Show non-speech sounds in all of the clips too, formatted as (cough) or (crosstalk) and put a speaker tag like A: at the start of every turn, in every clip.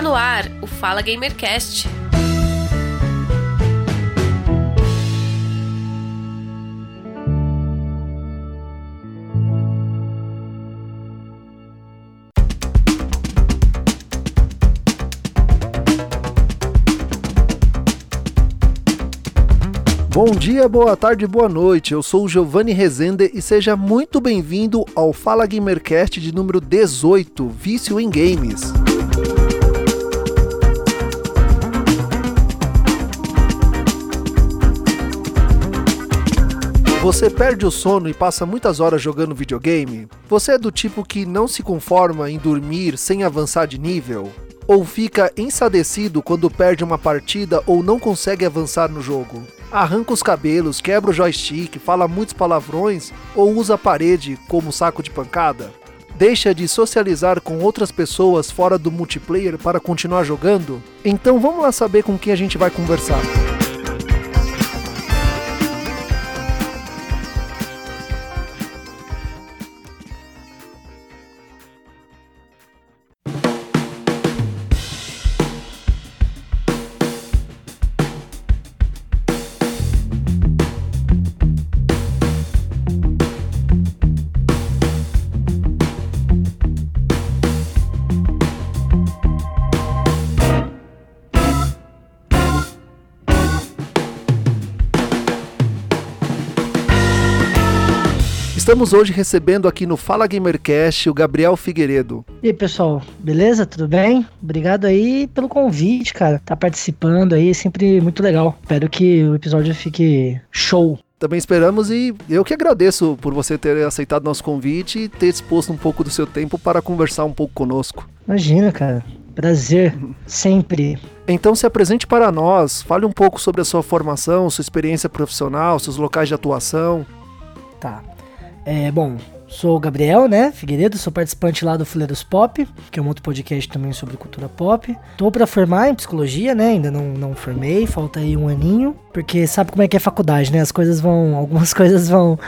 A: Está no ar o Fala Gamercast.
B: Bom dia, boa tarde, boa noite. Eu sou o Giovanni Rezende e seja muito bem-vindo ao Fala Gamercast de número 18, Vício em Games. Você perde o sono e passa muitas horas jogando videogame? Você é do tipo que não se conforma em dormir sem avançar de nível? Ou fica ensadecido quando perde uma partida ou não consegue avançar no jogo? Arranca os cabelos, quebra o joystick, fala muitos palavrões ou usa a parede como saco de pancada? Deixa de socializar com outras pessoas fora do multiplayer para continuar jogando? Então vamos lá saber com quem a gente vai conversar. Estamos hoje recebendo aqui no Fala Gamercast o Gabriel Figueiredo.
C: E aí, pessoal, beleza? Tudo bem? Obrigado aí pelo convite, cara. Tá participando aí, é sempre muito legal. Espero que o episódio fique show.
B: Também esperamos e eu que agradeço por você ter aceitado nosso convite e ter exposto um pouco do seu tempo para conversar um pouco conosco.
C: Imagina, cara. Prazer, (laughs) sempre.
B: Então se apresente para nós, fale um pouco sobre a sua formação, sua experiência profissional, seus locais de atuação.
C: Tá. É, bom, sou o Gabriel, né? Figueiredo, sou participante lá do Fuleiros Pop, que é um outro podcast também sobre cultura pop. Tô para formar em psicologia, né? Ainda não, não formei, falta aí um aninho, porque sabe como é que é faculdade, né? As coisas vão, (laughs) algumas coisas vão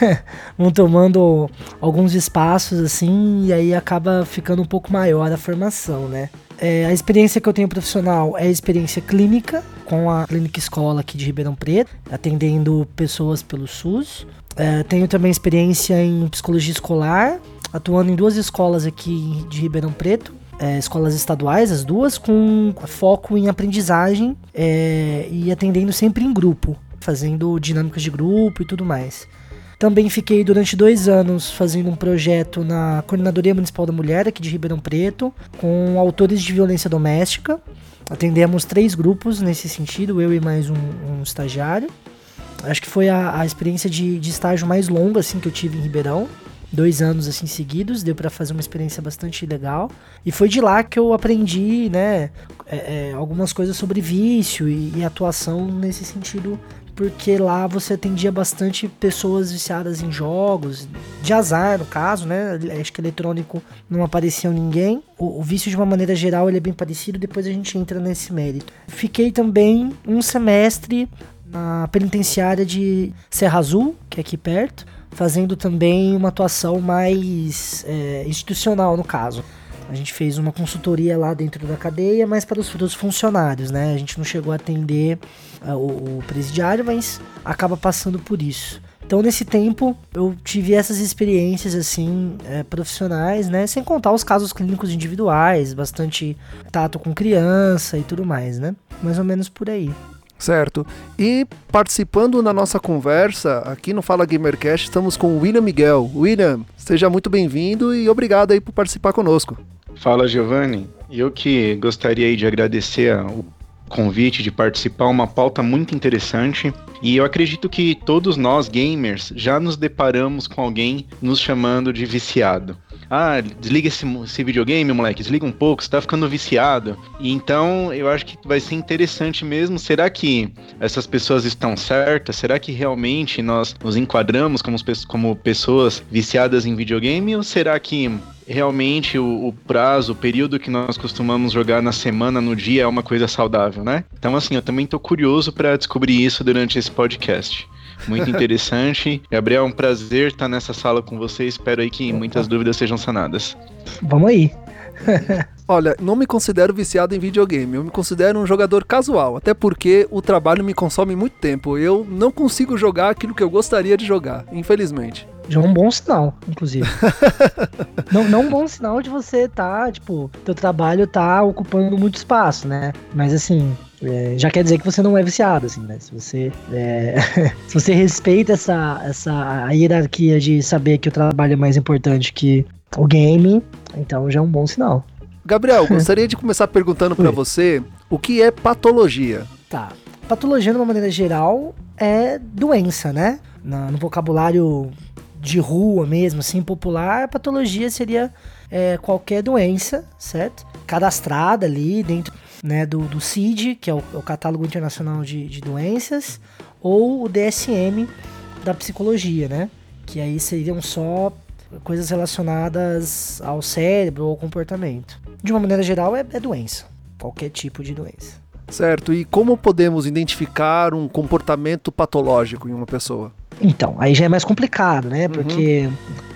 C: (laughs) vão tomando alguns espaços assim e aí acaba ficando um pouco maior a formação, né? É, a experiência que eu tenho profissional é experiência clínica, com a Clínica Escola aqui de Ribeirão Preto, atendendo pessoas pelo SUS. É, tenho também experiência em psicologia escolar, atuando em duas escolas aqui de Ribeirão Preto. É, escolas estaduais, as duas, com foco em aprendizagem é, e atendendo sempre em grupo, fazendo dinâmicas de grupo e tudo mais. Também fiquei durante dois anos fazendo um projeto na Coordenadoria Municipal da Mulher, aqui de Ribeirão Preto, com autores de violência doméstica. Atendemos três grupos nesse sentido, eu e mais um, um estagiário. Acho que foi a, a experiência de, de, estágio mais longa assim que eu tive em Ribeirão. Dois anos assim seguidos, deu para fazer uma experiência bastante legal. E foi de lá que eu aprendi, né, é, é, algumas coisas sobre vício e, e atuação nesse sentido porque lá você atendia bastante pessoas viciadas em jogos, de azar no caso, né? Acho que eletrônico não aparecia ninguém. O, o, vício de uma maneira geral ele é bem parecido, depois a gente entra nesse mérito. Fiquei também um semestre na penitenciária de Serra Azul, que é aqui perto, fazendo também uma atuação mais é, institucional no caso. A gente fez uma consultoria lá dentro da cadeia, mas para os, os funcionários, né? A gente não chegou a atender uh, o, o presidiário, mas acaba passando por isso. Então, nesse tempo, eu tive essas experiências, assim, é, profissionais, né? Sem contar os casos clínicos individuais, bastante tato com criança e tudo mais, né? Mais ou menos por aí.
B: Certo. E participando na nossa conversa aqui no Fala Gamercast, estamos com o William Miguel. William, seja muito bem-vindo e obrigado aí por participar conosco.
D: Fala, Giovanni. Eu que gostaria de agradecer o convite de participar, uma pauta muito interessante. E eu acredito que todos nós gamers já nos deparamos com alguém nos chamando de viciado ah, desliga esse, esse, videogame, moleque, desliga um pouco, você tá ficando viciado. E então eu acho que vai ser interessante mesmo. Será que essas pessoas estão certas? Será que realmente nós nos enquadramos como, como pessoas viciadas em videogame? Ou será que realmente o, o, prazo, o período que nós costumamos jogar na semana, no dia, é uma coisa saudável, né? Então, assim, eu também tô curioso para descobrir isso durante esse podcast. Muito (laughs) interessante. Gabriel, é um prazer estar nessa sala com você. Espero aí que muitas dúvidas sejam sanadas.
C: Vamos aí. (laughs)
B: Olha, não me considero viciado em videogame, eu me considero um jogador casual, até porque o trabalho me consome muito tempo. Eu não consigo jogar aquilo que eu gostaria de jogar, infelizmente.
C: Já é um bom sinal, inclusive. (laughs) não, não um bom sinal de você tá, tipo, teu trabalho tá ocupando muito espaço, né? Mas assim, é, já quer dizer que você não é viciado, assim, né? Se você, é, (laughs) se você respeita essa, essa hierarquia de saber que o trabalho é mais importante que o game, então já é um bom sinal.
B: Gabriel, (laughs) gostaria de começar perguntando para você o que é patologia.
C: Tá. Patologia, de uma maneira geral, é doença, né? No, no vocabulário de rua mesmo, assim, popular, patologia seria é, qualquer doença, certo? Cadastrada ali dentro né, do, do CID, que é o, é o Catálogo Internacional de, de Doenças, ou o DSM da psicologia, né? Que aí seriam só coisas relacionadas ao cérebro ou ao comportamento. De uma maneira geral, é, é doença. Qualquer tipo de doença.
B: Certo. E como podemos identificar um comportamento patológico em uma pessoa?
C: Então, aí já é mais complicado, né? Uhum. Porque uhum.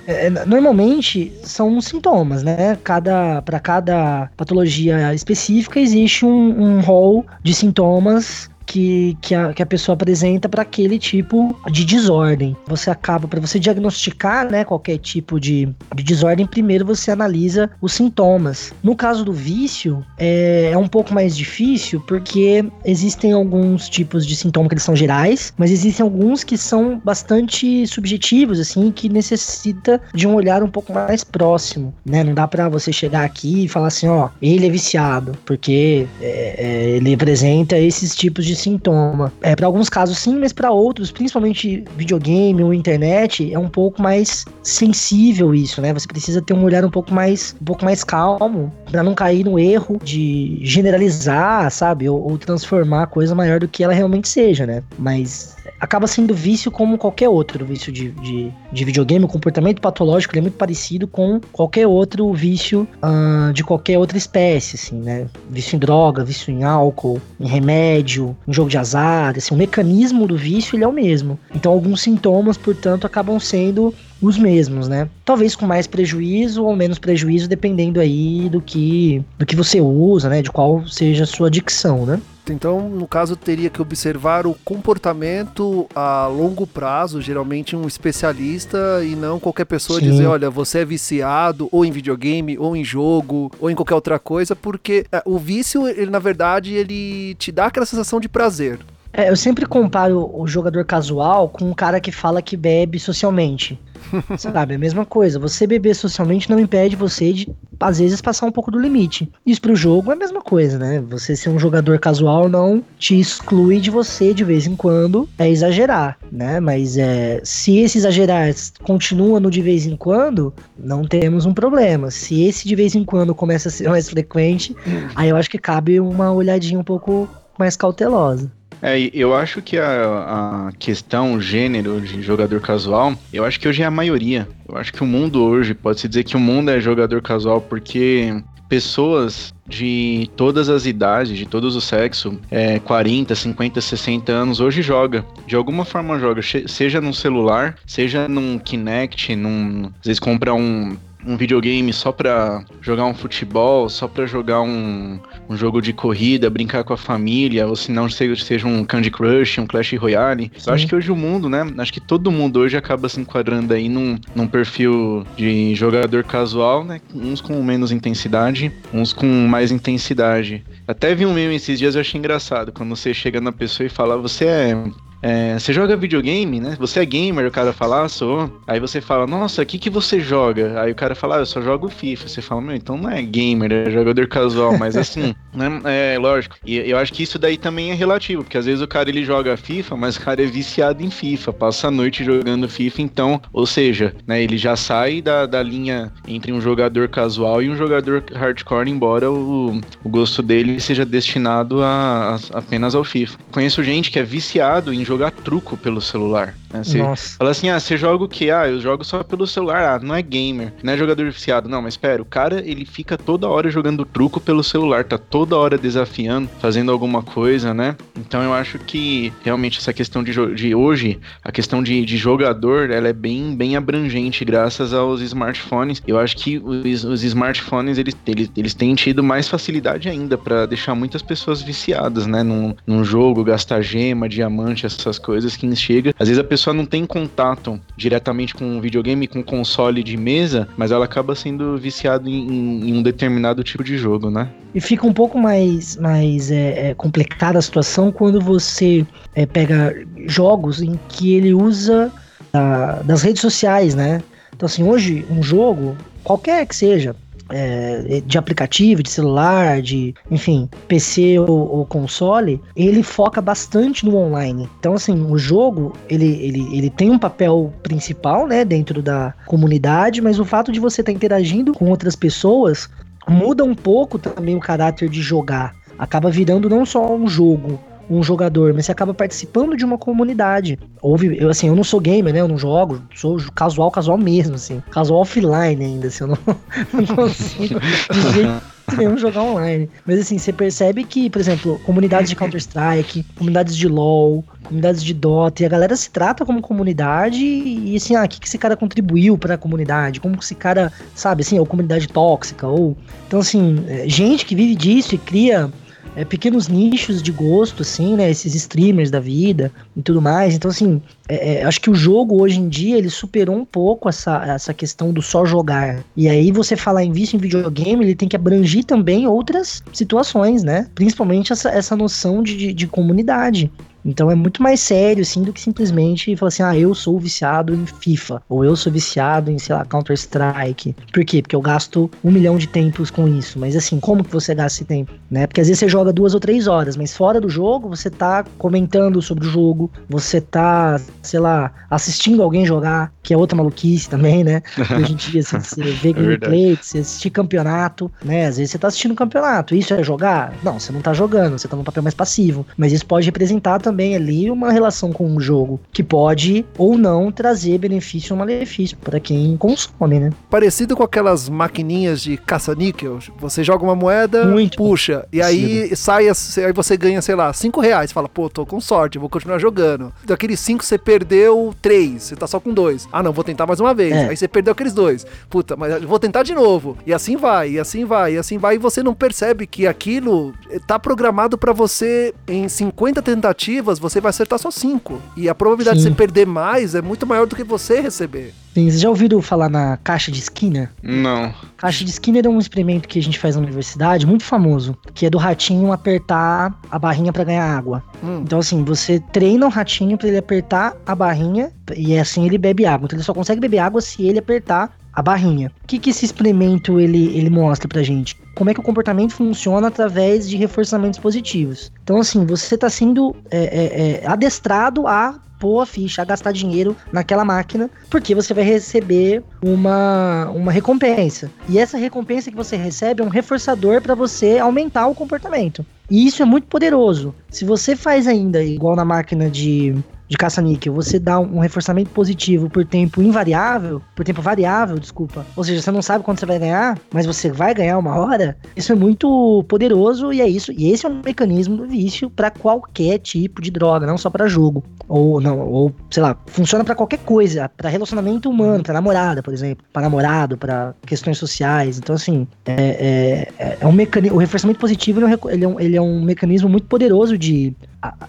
C: é, normalmente são sintomas, né? Cada, para cada patologia específica existe um, um rol de sintomas que, que, a, que a pessoa apresenta para aquele tipo de desordem. Você acaba, para você diagnosticar né, qualquer tipo de, de desordem, primeiro você analisa os sintomas. No caso do vício, é, é um pouco mais difícil porque existem alguns tipos de sintomas que eles são gerais, mas existem alguns que são bastante subjetivos, assim, que necessita de um olhar um pouco mais próximo, né? Não dá para você chegar aqui e falar assim, ó, ele é viciado, porque é, é, ele apresenta esses tipos de sintoma. É, para alguns casos sim, mas para outros, principalmente videogame ou internet, é um pouco mais sensível isso, né? Você precisa ter um olhar um pouco mais, um pouco mais calmo para não cair no erro de generalizar, sabe? Ou, ou transformar a coisa maior do que ela realmente seja, né? Mas acaba sendo vício como qualquer outro vício de, de, de videogame. O comportamento patológico é muito parecido com qualquer outro vício uh, de qualquer outra espécie, assim, né? Vício em droga, vício em álcool, em remédio, em jogo de azar. Assim, o mecanismo do vício ele é o mesmo. Então, alguns sintomas, portanto, acabam sendo os mesmos, né? Talvez com mais prejuízo ou menos prejuízo, dependendo aí do que do que você usa, né? De qual seja a sua adicção, né?
B: Então, no caso, teria que observar o comportamento a longo prazo, geralmente um especialista, e não qualquer pessoa Sim. dizer, olha, você é viciado ou em videogame, ou em jogo, ou em qualquer outra coisa, porque é, o vício, ele, na verdade, ele te dá aquela sensação de prazer.
C: É, eu sempre comparo o jogador casual com um cara que fala que bebe socialmente. (laughs) Sabe, a mesma coisa. Você beber socialmente não impede você de, às vezes, passar um pouco do limite. Isso pro jogo é a mesma coisa, né? Você ser um jogador casual não te exclui de você de vez em quando é exagerar, né? Mas é, se esse exagerar continua no de vez em quando, não temos um problema. Se esse de vez em quando começa a ser mais frequente, aí eu acho que cabe uma olhadinha um pouco mais cautelosa.
D: É, eu acho que a, a questão gênero de jogador casual, eu acho que hoje é a maioria. Eu acho que o mundo hoje, pode-se dizer que o mundo é jogador casual porque pessoas de todas as idades, de todos os sexos, é, 40, 50, 60 anos, hoje joga. De alguma forma joga, seja num celular, seja num Kinect, num. Às vezes compra um um videogame só pra jogar um futebol, só pra jogar um, um jogo de corrida, brincar com a família, ou se não seja, seja um Candy Crush, um Clash Royale. Sim. Eu acho que hoje o mundo, né? Acho que todo mundo hoje acaba se enquadrando aí num, num perfil de jogador casual, né? Uns com menos intensidade, uns com mais intensidade. Até vi um meme esses dias, eu achei engraçado, quando você chega na pessoa e fala, você é é, você joga videogame, né? Você é gamer, o cara fala, ah, sou. Aí você fala, nossa, o que, que você joga? Aí o cara fala, ah, eu só jogo FIFA. Você fala, meu, então não é gamer, é jogador casual. Mas (laughs) assim, né? É lógico. E eu acho que isso daí também é relativo, porque às vezes o cara ele joga FIFA, mas o cara é viciado em FIFA, passa a noite jogando FIFA, então, ou seja, né, ele já sai da, da linha entre um jogador casual e um jogador hardcore, embora o, o gosto dele seja destinado a, a, apenas ao FIFA. Conheço gente que é viciado em jogar jogar truco pelo celular. Né? Você
C: Nossa.
D: fala assim, ah, você joga o quê? Ah, eu jogo só pelo celular. Ah, não é gamer, não é jogador viciado. Não, mas espera, o cara, ele fica toda hora jogando truco pelo celular, tá toda hora desafiando, fazendo alguma coisa, né? Então eu acho que realmente essa questão de, de hoje, a questão de, de jogador, ela é bem, bem abrangente graças aos smartphones. Eu acho que os, os smartphones, eles, eles, eles têm tido mais facilidade ainda pra deixar muitas pessoas viciadas, né? Num, num jogo, gastar gema, diamante, essas coisas que chega. Às vezes a pessoa não tem contato diretamente com o videogame, com console de mesa, mas ela acaba sendo viciada em, em- um determinado tipo de jogo, né?
C: E fica um pouco mais, mais é, é, complicada a situação quando você é, pega jogos em que ele usa ah, das redes sociais, né? Então, assim, hoje, um jogo, qualquer que seja, é, de aplicativo, de celular, de, enfim, PC ou, ou console, ele foca bastante no online. Então, assim, o jogo, ele, ele, ele tem um papel principal, né, dentro da comunidade, mas o fato de você estar interagindo com outras pessoas muda um pouco também o caráter de jogar. Acaba virando não só um jogo, um jogador, mas você acaba participando de uma comunidade. Houve, eu assim, eu não sou gamer, né? Eu não jogo, sou casual, casual mesmo, assim. Casual offline ainda, assim, eu não, (laughs) não consigo de jeito nenhum jogar online. Mas assim, você percebe que, por exemplo, comunidades de Counter-Strike, comunidades de LoL, comunidades de Dota, e a galera se trata como comunidade e assim, ah, o que, que esse cara contribuiu para a comunidade? Como que esse cara, sabe, assim, ou comunidade tóxica, ou... Então, assim, é, gente que vive disso e cria é, pequenos nichos de gosto, assim, né? Esses streamers da vida e tudo mais. Então, assim, é, é, acho que o jogo hoje em dia ele superou um pouco essa, essa questão do só jogar. E aí, você falar em vício em videogame, ele tem que abranger também outras situações, né? Principalmente essa, essa noção de, de, de comunidade. Então é muito mais sério, assim, do que simplesmente falar assim, ah, eu sou viciado em FIFA, ou eu sou viciado em, sei lá, Counter-Strike. Por quê? Porque eu gasto um milhão de tempos com isso. Mas assim, como que você gasta esse tempo? Né? Porque às vezes você joga duas ou três horas, mas fora do jogo, você tá comentando sobre o jogo, você tá, sei lá, assistindo alguém jogar, que é outra maluquice também, né? (laughs) Hoje em dia, assim, você (laughs) vê gameplay, você assistir campeonato, né? Às vezes você tá assistindo um campeonato. Isso é jogar? Não, você não tá jogando, você tá num papel mais passivo. Mas isso pode representar também ali uma relação com o jogo que pode ou não trazer benefício ou malefício para quem consome, né?
B: Parecido com aquelas maquininhas de caça-níquel. Você joga uma moeda,
C: Muito
B: puxa, e aí sai, aí você ganha, sei lá, 5 reais. Fala, pô, tô com sorte, vou continuar jogando. Daqueles 5 você perdeu 3, você tá só com 2. Ah, não, vou tentar mais uma vez.
C: É.
B: Aí você perdeu aqueles dois. Puta, mas vou tentar de novo. E assim vai, e assim vai, e assim vai. E você não percebe que aquilo tá programado pra você, em 50 tentativas, você vai acertar só 5. E a probabilidade
C: Sim.
B: de você perder mais é muito maior do que você receber.
C: Sim, Vocês já ouviram falar na caixa de Skinner?
D: Não.
C: Caixa de Skinner é um experimento que a gente faz na universidade, muito famoso, que é do ratinho apertar a barrinha para ganhar água.
B: Hum.
C: Então, assim, você treina o ratinho para ele apertar a barrinha e assim ele bebe água. Então, ele só consegue beber água se ele apertar a barrinha. O que, que esse experimento ele, ele mostra pra gente? Como é que o comportamento funciona através de reforçamentos positivos. Então, assim, você tá sendo é, é, é, adestrado a pôr a ficha, a gastar dinheiro naquela máquina, porque você vai receber uma, uma recompensa. E essa recompensa que você recebe é um reforçador para você aumentar o comportamento. E isso é muito poderoso. Se você faz ainda igual na máquina de, de caça-níquel, você dá um reforçamento positivo por tempo invariável, por tempo variável, desculpa. Ou seja, você não sabe quando você vai ganhar, mas você vai ganhar uma hora. Isso é muito poderoso e é isso. E esse é um mecanismo do vício para qualquer tipo de droga, não só para jogo. Ou não, ou sei lá, funciona para qualquer coisa, para relacionamento humano, para namorada, por exemplo, para namorado, para questões sociais. Então assim, é, é, é um mecanismo. O reforçamento positivo é, ele é um- ele é um mecanismo muito poderoso de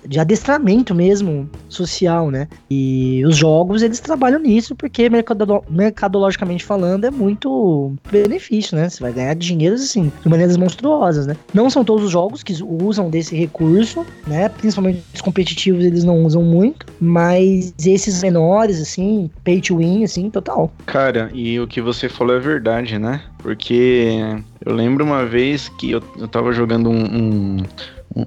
C: de adestramento mesmo social, né? E os jogos eles trabalham nisso porque mercado, mercadologicamente falando é muito benefício, né? Você vai ganhar dinheiro assim de maneiras monstruosas, né? Não são todos os jogos que usam desse recurso, né? Principalmente os competitivos eles não usam muito, mas esses menores assim, pay to win assim, total.
D: Cara, e o que você falou é verdade, né? Porque eu lembro uma vez que eu, eu tava jogando um, um,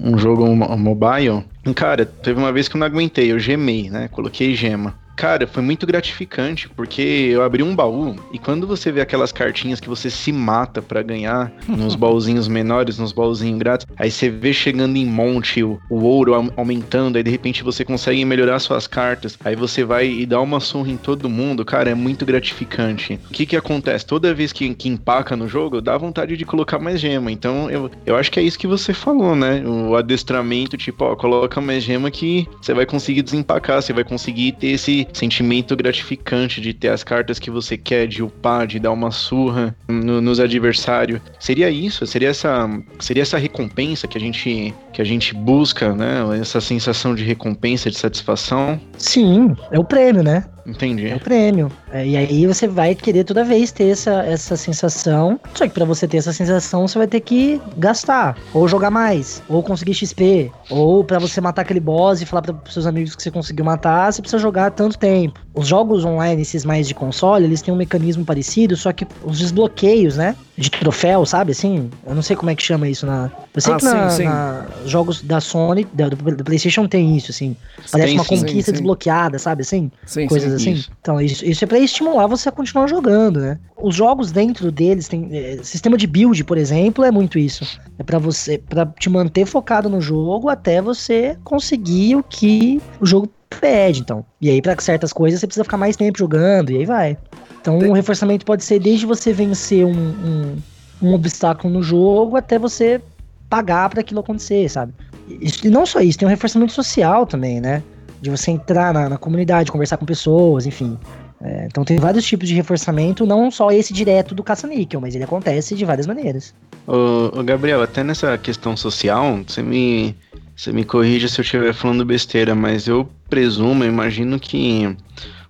D: um jogo mo- mobile. Cara, teve uma vez que eu não aguentei, eu gemei, né? Coloquei gema. Cara, foi muito gratificante, porque eu abri um baú e quando você vê aquelas cartinhas que você se mata para ganhar (laughs) nos baúzinhos menores, nos baúzinhos grátis, aí você vê chegando em monte o, o ouro aumentando, aí de repente você consegue melhorar suas cartas, aí você vai e dá uma surra em todo mundo, cara, é muito gratificante. O que que acontece? Toda vez que, que empaca no jogo, dá vontade de colocar mais gema. Então eu, eu acho que é isso que você falou, né? O adestramento, tipo, ó, coloca mais gema que você vai conseguir desempacar, você vai conseguir ter esse sentimento gratificante de ter as cartas que você quer, de upar, de dar uma surra no, nos adversários. Seria isso? Seria essa, seria essa recompensa que a gente que a gente busca, né? Essa sensação de recompensa, de satisfação?
C: Sim, é o prêmio, né?
D: Entendi.
C: É o prêmio. É, e aí você vai querer toda vez ter essa, essa sensação. Só que para você ter essa sensação, você vai ter que gastar. Ou jogar mais. Ou conseguir XP. Ou para você matar aquele boss e falar para seus amigos que você conseguiu matar, você precisa jogar tanto tempo. Os jogos online, esses mais de console, eles têm um mecanismo parecido, só que os desbloqueios, né? De troféu, sabe? Assim, eu não sei como é que chama isso na. Eu sei ah, que na, sim, sim. na, jogos da Sony, da, do, do, PlayStation tem isso, assim. Parece sim, uma conquista desbloqueada, sabe? Assim? Coisas assim. Isso. Então, isso, isso é pra estimular você a continuar jogando, né? Os jogos dentro deles tem. É, sistema de build, por exemplo, é muito isso. É para você. para te manter focado no jogo até você conseguir o que o jogo pede, então. E aí, para certas coisas, você precisa ficar mais tempo jogando, e aí vai. Então, o um reforçamento pode ser desde você vencer um, um, um obstáculo no jogo até você pagar para aquilo acontecer, sabe? E não só isso, tem um reforçamento social também, né? De você entrar na, na comunidade, conversar com pessoas, enfim. É, então tem vários tipos de reforçamento, não só esse direto do caça-níquel, mas ele acontece de várias maneiras.
D: Ô, ô, Gabriel, até nessa questão social, você me, você me corrija se eu estiver falando besteira, mas eu presumo, eu imagino que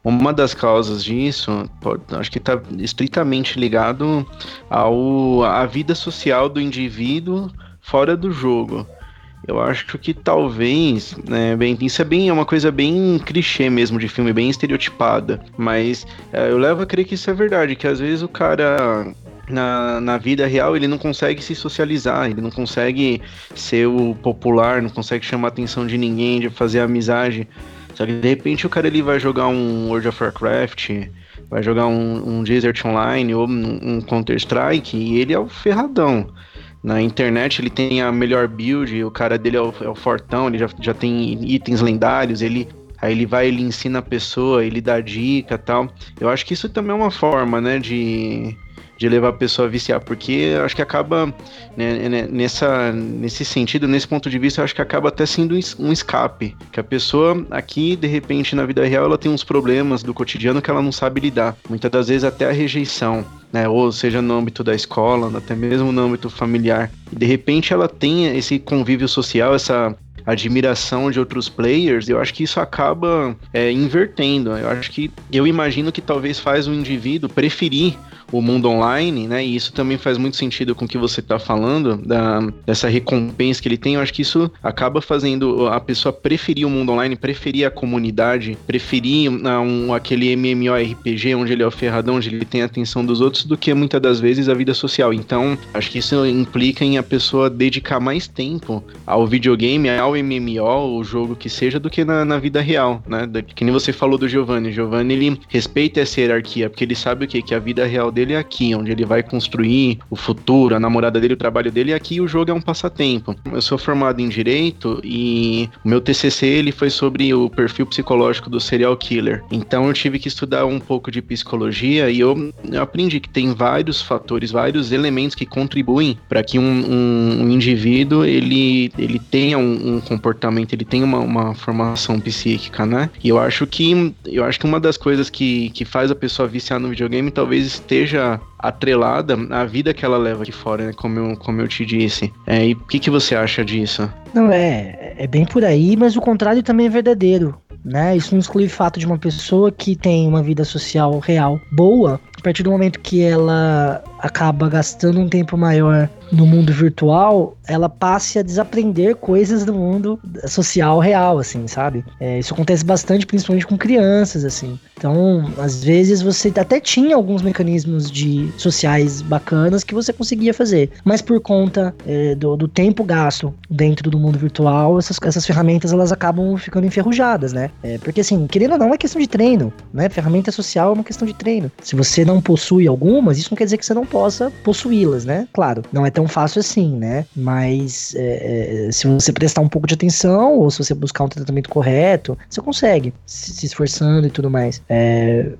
D: uma das causas disso, pode, acho que está estritamente ligado ao à vida social do indivíduo fora do jogo. Eu acho que talvez, né, bem, isso é bem é uma coisa bem clichê mesmo de filme, bem estereotipada, mas é, eu levo a crer que isso é verdade, que às vezes o cara na, na vida real ele não consegue se socializar, ele não consegue ser o popular, não consegue chamar a atenção de ninguém, de fazer amizade. Só que de repente o cara ele vai jogar um World of Warcraft, vai jogar um, um Desert Online ou um, um Counter Strike e ele é o ferradão na internet ele tem a melhor build, o cara dele é o, é o fortão, ele já, já tem itens lendários, ele aí ele vai, ele ensina a pessoa, ele dá dica tal. Eu acho que isso também é uma forma, né, de de levar a pessoa a viciar, porque acho que acaba, né, né, nessa, nesse sentido, nesse ponto de vista, acho que acaba até sendo um escape, que a pessoa aqui, de repente, na vida real, ela tem uns problemas do cotidiano que ela não sabe lidar, muitas das vezes até a rejeição, né, ou seja no âmbito da escola, até mesmo no âmbito familiar, e de repente ela tem esse convívio social, essa admiração de outros players, eu acho que isso acaba é, invertendo. Eu acho que eu imagino que talvez faz o indivíduo preferir o mundo online, né? E isso também faz muito sentido com o que você está falando, da, dessa recompensa que ele tem. Eu acho que isso acaba fazendo a pessoa preferir o mundo online, preferir a comunidade, preferir uh, um, aquele MMORPG onde ele é o ferradão, onde ele tem a atenção dos outros, do que muitas das vezes a vida social. Então, acho que isso implica em a pessoa dedicar mais tempo ao videogame, ao MMO, o jogo que seja, do que na, na vida real, né? Que nem você falou do Giovanni. Giovanni, ele respeita essa hierarquia, porque ele sabe o que? Que a vida real dele dele é aqui, onde ele vai construir o futuro, a namorada dele, o trabalho dele, e aqui o jogo é um passatempo. Eu sou formado em Direito e o meu TCC ele foi sobre o perfil psicológico do serial killer. Então eu tive que estudar um pouco de psicologia e eu, eu aprendi que tem vários fatores, vários elementos que contribuem para que um, um, um, indivíduo ele, ele tenha um, um comportamento, ele tenha uma, uma, formação psíquica, né? E eu acho que eu acho que uma das coisas que, que faz a pessoa viciar no videogame talvez esteja esteja atrelada à vida que ela leva aqui fora, né? Como eu, como eu te disse. É, e o que, que você acha disso?
C: Não, é, é bem por aí, mas o contrário também é verdadeiro. Né? Isso não exclui o fato de uma pessoa que tem uma vida social real boa, a partir do momento que ela acaba gastando um tempo maior no mundo virtual, ela passe a desaprender coisas do mundo social real, assim, sabe? É, isso acontece bastante, principalmente com crianças, assim. Então, às vezes você até tinha alguns mecanismos de sociais bacanas que você conseguia fazer, mas por conta é, do, do, tempo gasto dentro do mundo virtual, essas, essas ferramentas elas acabam ficando enferrujadas, né? É, porque assim, querendo ou não, é questão de treino, né? Ferramenta social é uma questão de treino. Se você não possui algumas, isso não quer dizer que você não possa possuí-las, né? Claro, não é tão fácil assim, né? Mas é, é se você prestar um pouco de atenção ou se você buscar um tratamento correto, você consegue, se, esforçando e tudo mais. É,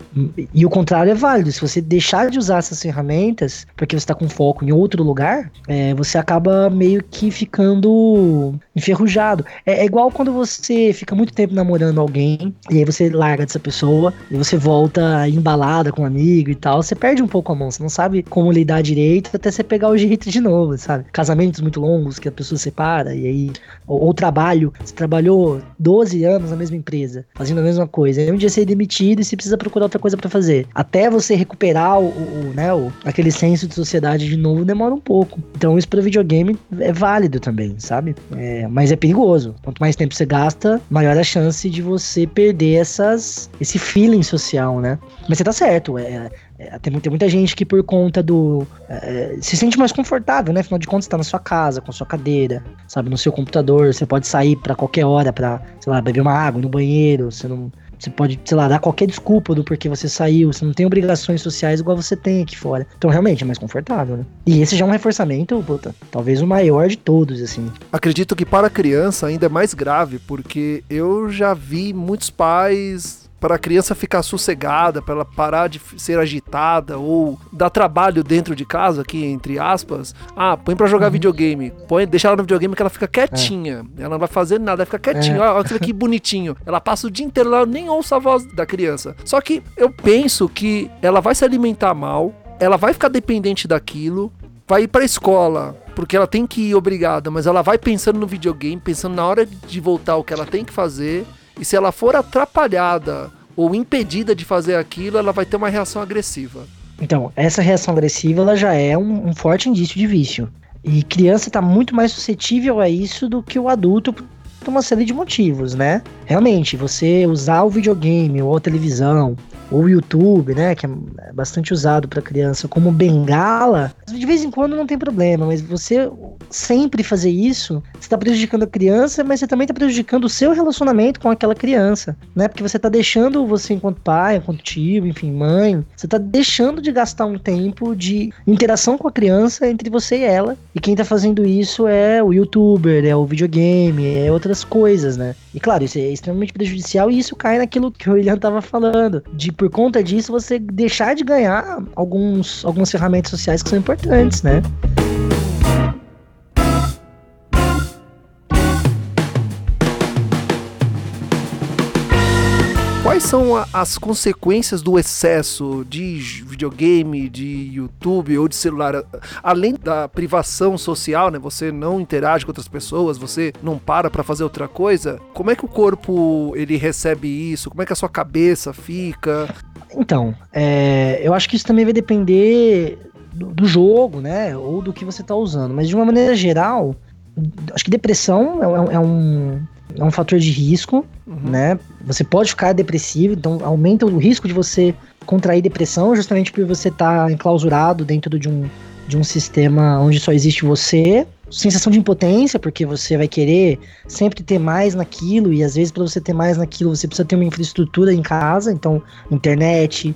C: e o contrário é válido. Se você deixar de usar essas ferramentas porque você está com foco em outro lugar, é, você acaba meio que ficando enferrujado. É, é, igual quando você fica muito tempo namorando alguém e aí você larga dessa pessoa e você volta embalada com um amigo e tal. Você perde um pouco a mão. Você não sabe como lidar direito até você pegar o jeito de novo, sabe? Casamentos muito longos que a pessoa separa e aí. Ou, ou trabalho. Você trabalhou 12 anos na mesma empresa, fazendo a mesma coisa. Aí um dia você é demitido e você precisa procurar outra coisa para fazer. Até você recuperar o, o, né, o, aquele senso de sociedade de novo demora um pouco. Então isso para videogame é válido também, sabe? É, mas é perigoso. Quanto mais tempo você gasta, maior a chance de você perder essas, esse feeling social, né? Mas você tá certo, é, é, tem, tem, muita gente que por conta do. É, se sente mais confortável, né? Afinal de contas, está na sua casa, com sua cadeira, sabe? No seu computador. Você pode sair para qualquer hora para, sei lá, beber uma água no banheiro. Você não. Você pode, sei lá, dar qualquer desculpa do porquê você saiu. Você não tem obrigações sociais igual você tem aqui fora. Então, realmente, é mais confortável, né? E esse já é um reforçamento, puta, talvez o maior de todos, assim.
B: Acredito que para criança ainda é mais grave, porque eu já vi muitos pais para a criança ficar sossegada, para ela parar de ser agitada ou dar trabalho dentro de casa, aqui entre aspas. Ah, põe para jogar uhum. videogame, põe, deixa ela no videogame que ela fica quietinha. É. Ela não vai fazer nada, ela fica quietinha. É. Olha, olha que bonitinho. Ela passa o dia inteiro lá, nem ouça a voz da criança. Só que eu penso que ela vai se alimentar mal, ela vai ficar dependente daquilo, vai ir para a escola, porque ela tem que ir obrigada, mas ela vai pensando no videogame, pensando na hora de voltar o que ela tem que fazer. E se ela for atrapalhada ou impedida de fazer aquilo, ela vai ter uma reação agressiva.
C: Então, essa reação agressiva ela já é um, um forte indício de vício. E criança está muito mais suscetível a isso do que o adulto por uma série de motivos, né? Realmente, você usar o videogame ou a televisão ou YouTube, né, que é bastante usado para criança como bengala, de vez em quando não tem problema, mas você sempre fazer isso, você está prejudicando a criança, mas você também está prejudicando o seu relacionamento com aquela criança, né? Porque você está deixando você enquanto pai, enquanto tio, enfim, mãe, você está deixando de gastar um tempo de interação com a criança entre você e ela. E quem está fazendo isso é o youtuber, é o videogame, é outras coisas, né? E claro, isso é extremamente prejudicial e isso cai naquilo que o William estava falando, de por conta disso você deixar de ganhar alguns, algumas ferramentas sociais que são importantes, né?
B: Quais são a, as consequências do excesso de videogame, de YouTube ou de celular? Além da privação social, né? Você não interage com outras pessoas, você não para para fazer outra coisa. Como é que o corpo ele recebe isso? Como é que a sua cabeça fica?
C: Então, é, eu acho que isso também vai depender do, do jogo, né? Ou do que você está usando. Mas de uma maneira geral, acho que depressão é, é um é um fator de risco, uhum. né? Você pode ficar depressivo, então aumenta o risco de você contrair depressão, justamente por você estar tá enclausurado dentro de um, de um sistema onde só existe você. Sensação de impotência, porque você vai querer sempre ter mais naquilo, e às vezes para você ter mais naquilo, você precisa ter uma infraestrutura em casa, então internet,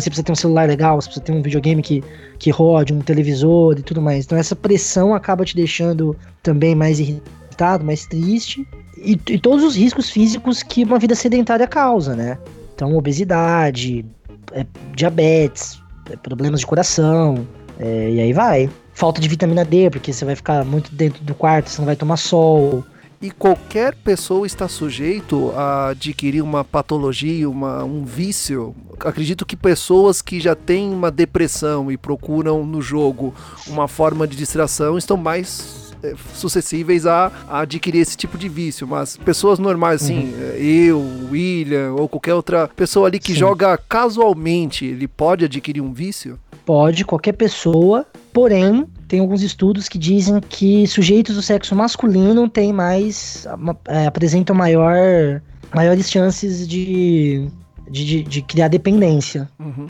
C: você precisa ter um celular legal, você precisa ter um videogame que, que rode, um televisor e tudo mais. Então essa pressão acaba te deixando também mais irritado, mais triste e, e todos os riscos físicos que uma vida sedentária causa, né? Então, obesidade, é, diabetes, é, problemas de coração, é, e aí vai. Falta de vitamina D, porque você vai ficar muito dentro do quarto, você não vai tomar sol.
B: E qualquer pessoa está sujeito a adquirir uma patologia, uma, um vício. Acredito que pessoas que já têm uma depressão e procuram no jogo uma forma de distração estão mais é, suscetíveis a, a, adquirir esse tipo de vício, mas pessoas normais, assim, uhum. É, eu, William ou qualquer outra pessoa ali que Sim. joga casualmente, ele pode adquirir um vício?
C: Pode, qualquer pessoa, porém, tem alguns estudos que dizem que sujeitos do sexo masculino têm mais. É, apresentam maior, maiores chances de, de, de criar dependência. Uhum.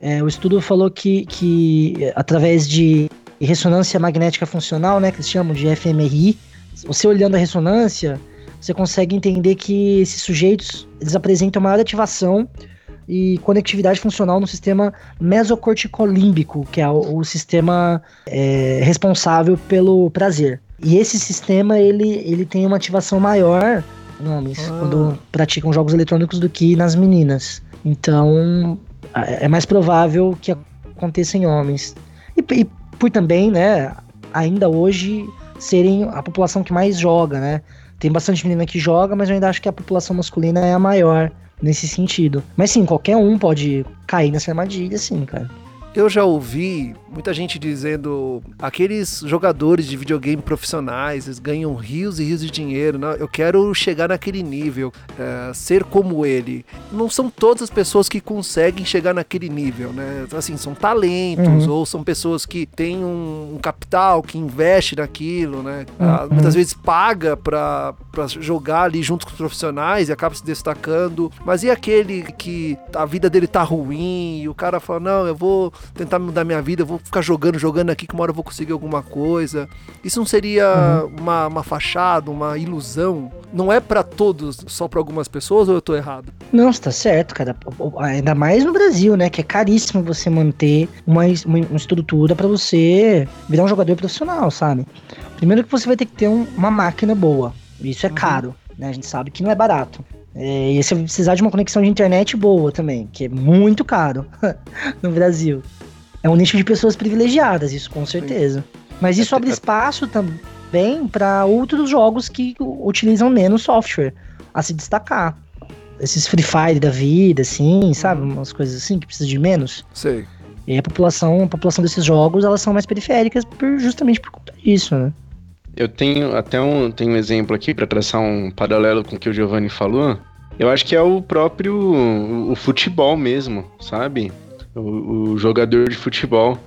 C: É, o estudo falou que, que através de ressonância magnética funcional, né, que eles chamam de fMRI, você olhando a ressonância, você consegue entender que esses sujeitos eles apresentam maior ativação e conectividade funcional no sistema mesocorticolímbico, que é o, o sistema é, responsável pelo prazer. E esse sistema ele, ele tem uma ativação maior em homens ah. quando praticam jogos eletrônicos do que nas meninas. Então é mais provável que aconteça em homens. E, e por também, né, ainda hoje serem a população que mais joga, né? Tem bastante menina que joga, mas eu ainda acho que a população masculina é a maior nesse sentido. Mas sim, qualquer um pode cair nessa armadilha, sim, cara.
B: Eu já ouvi muita gente dizendo aqueles jogadores de videogame profissionais eles ganham rios e rios de dinheiro. Né? Eu quero chegar naquele nível, é, ser como ele. Não são todas as pessoas que conseguem chegar naquele nível, né? Assim, são talentos uhum. ou são pessoas que têm um, um, capital que investe naquilo, né? Ah, uhum. Muitas vezes paga para jogar ali junto com os profissionais e acaba se destacando. Mas e aquele que a vida dele tá ruim e o cara fala: Não, eu vou tentar mudar minha vida, eu vou ficar jogando, jogando aqui que uma hora eu vou conseguir alguma coisa. Isso não seria uhum. uma, uma fachada, uma ilusão? Não é para todos, só para algumas pessoas ou eu tô errado?
C: Não, está certo, cara. Ainda mais no Brasil, né? Que é caríssimo você manter uma, uma, uma estrutura para você virar um jogador profissional, sabe? Primeiro que você vai ter que ter um, uma máquina boa. Isso é uhum. caro, né? A gente sabe que não é barato. É, e você vai precisar de uma conexão de internet boa também, que é muito caro (laughs) no Brasil. É um nicho de pessoas privilegiadas, isso com certeza. Sim. Mas isso abre espaço também para outros jogos que utilizam menos software a se destacar. Esses Free Fire da vida, assim, sabe? Uhum. Umas coisas assim que precisa de menos.
B: Sei.
C: E a população, a população desses jogos, elas são mais periféricas por, justamente por conta disso, né?
D: Eu tenho até um, tenho um exemplo aqui para traçar um paralelo com o que o Giovanni falou. Eu acho que é o próprio o, o futebol mesmo, sabe? O, o, jogador de futebol.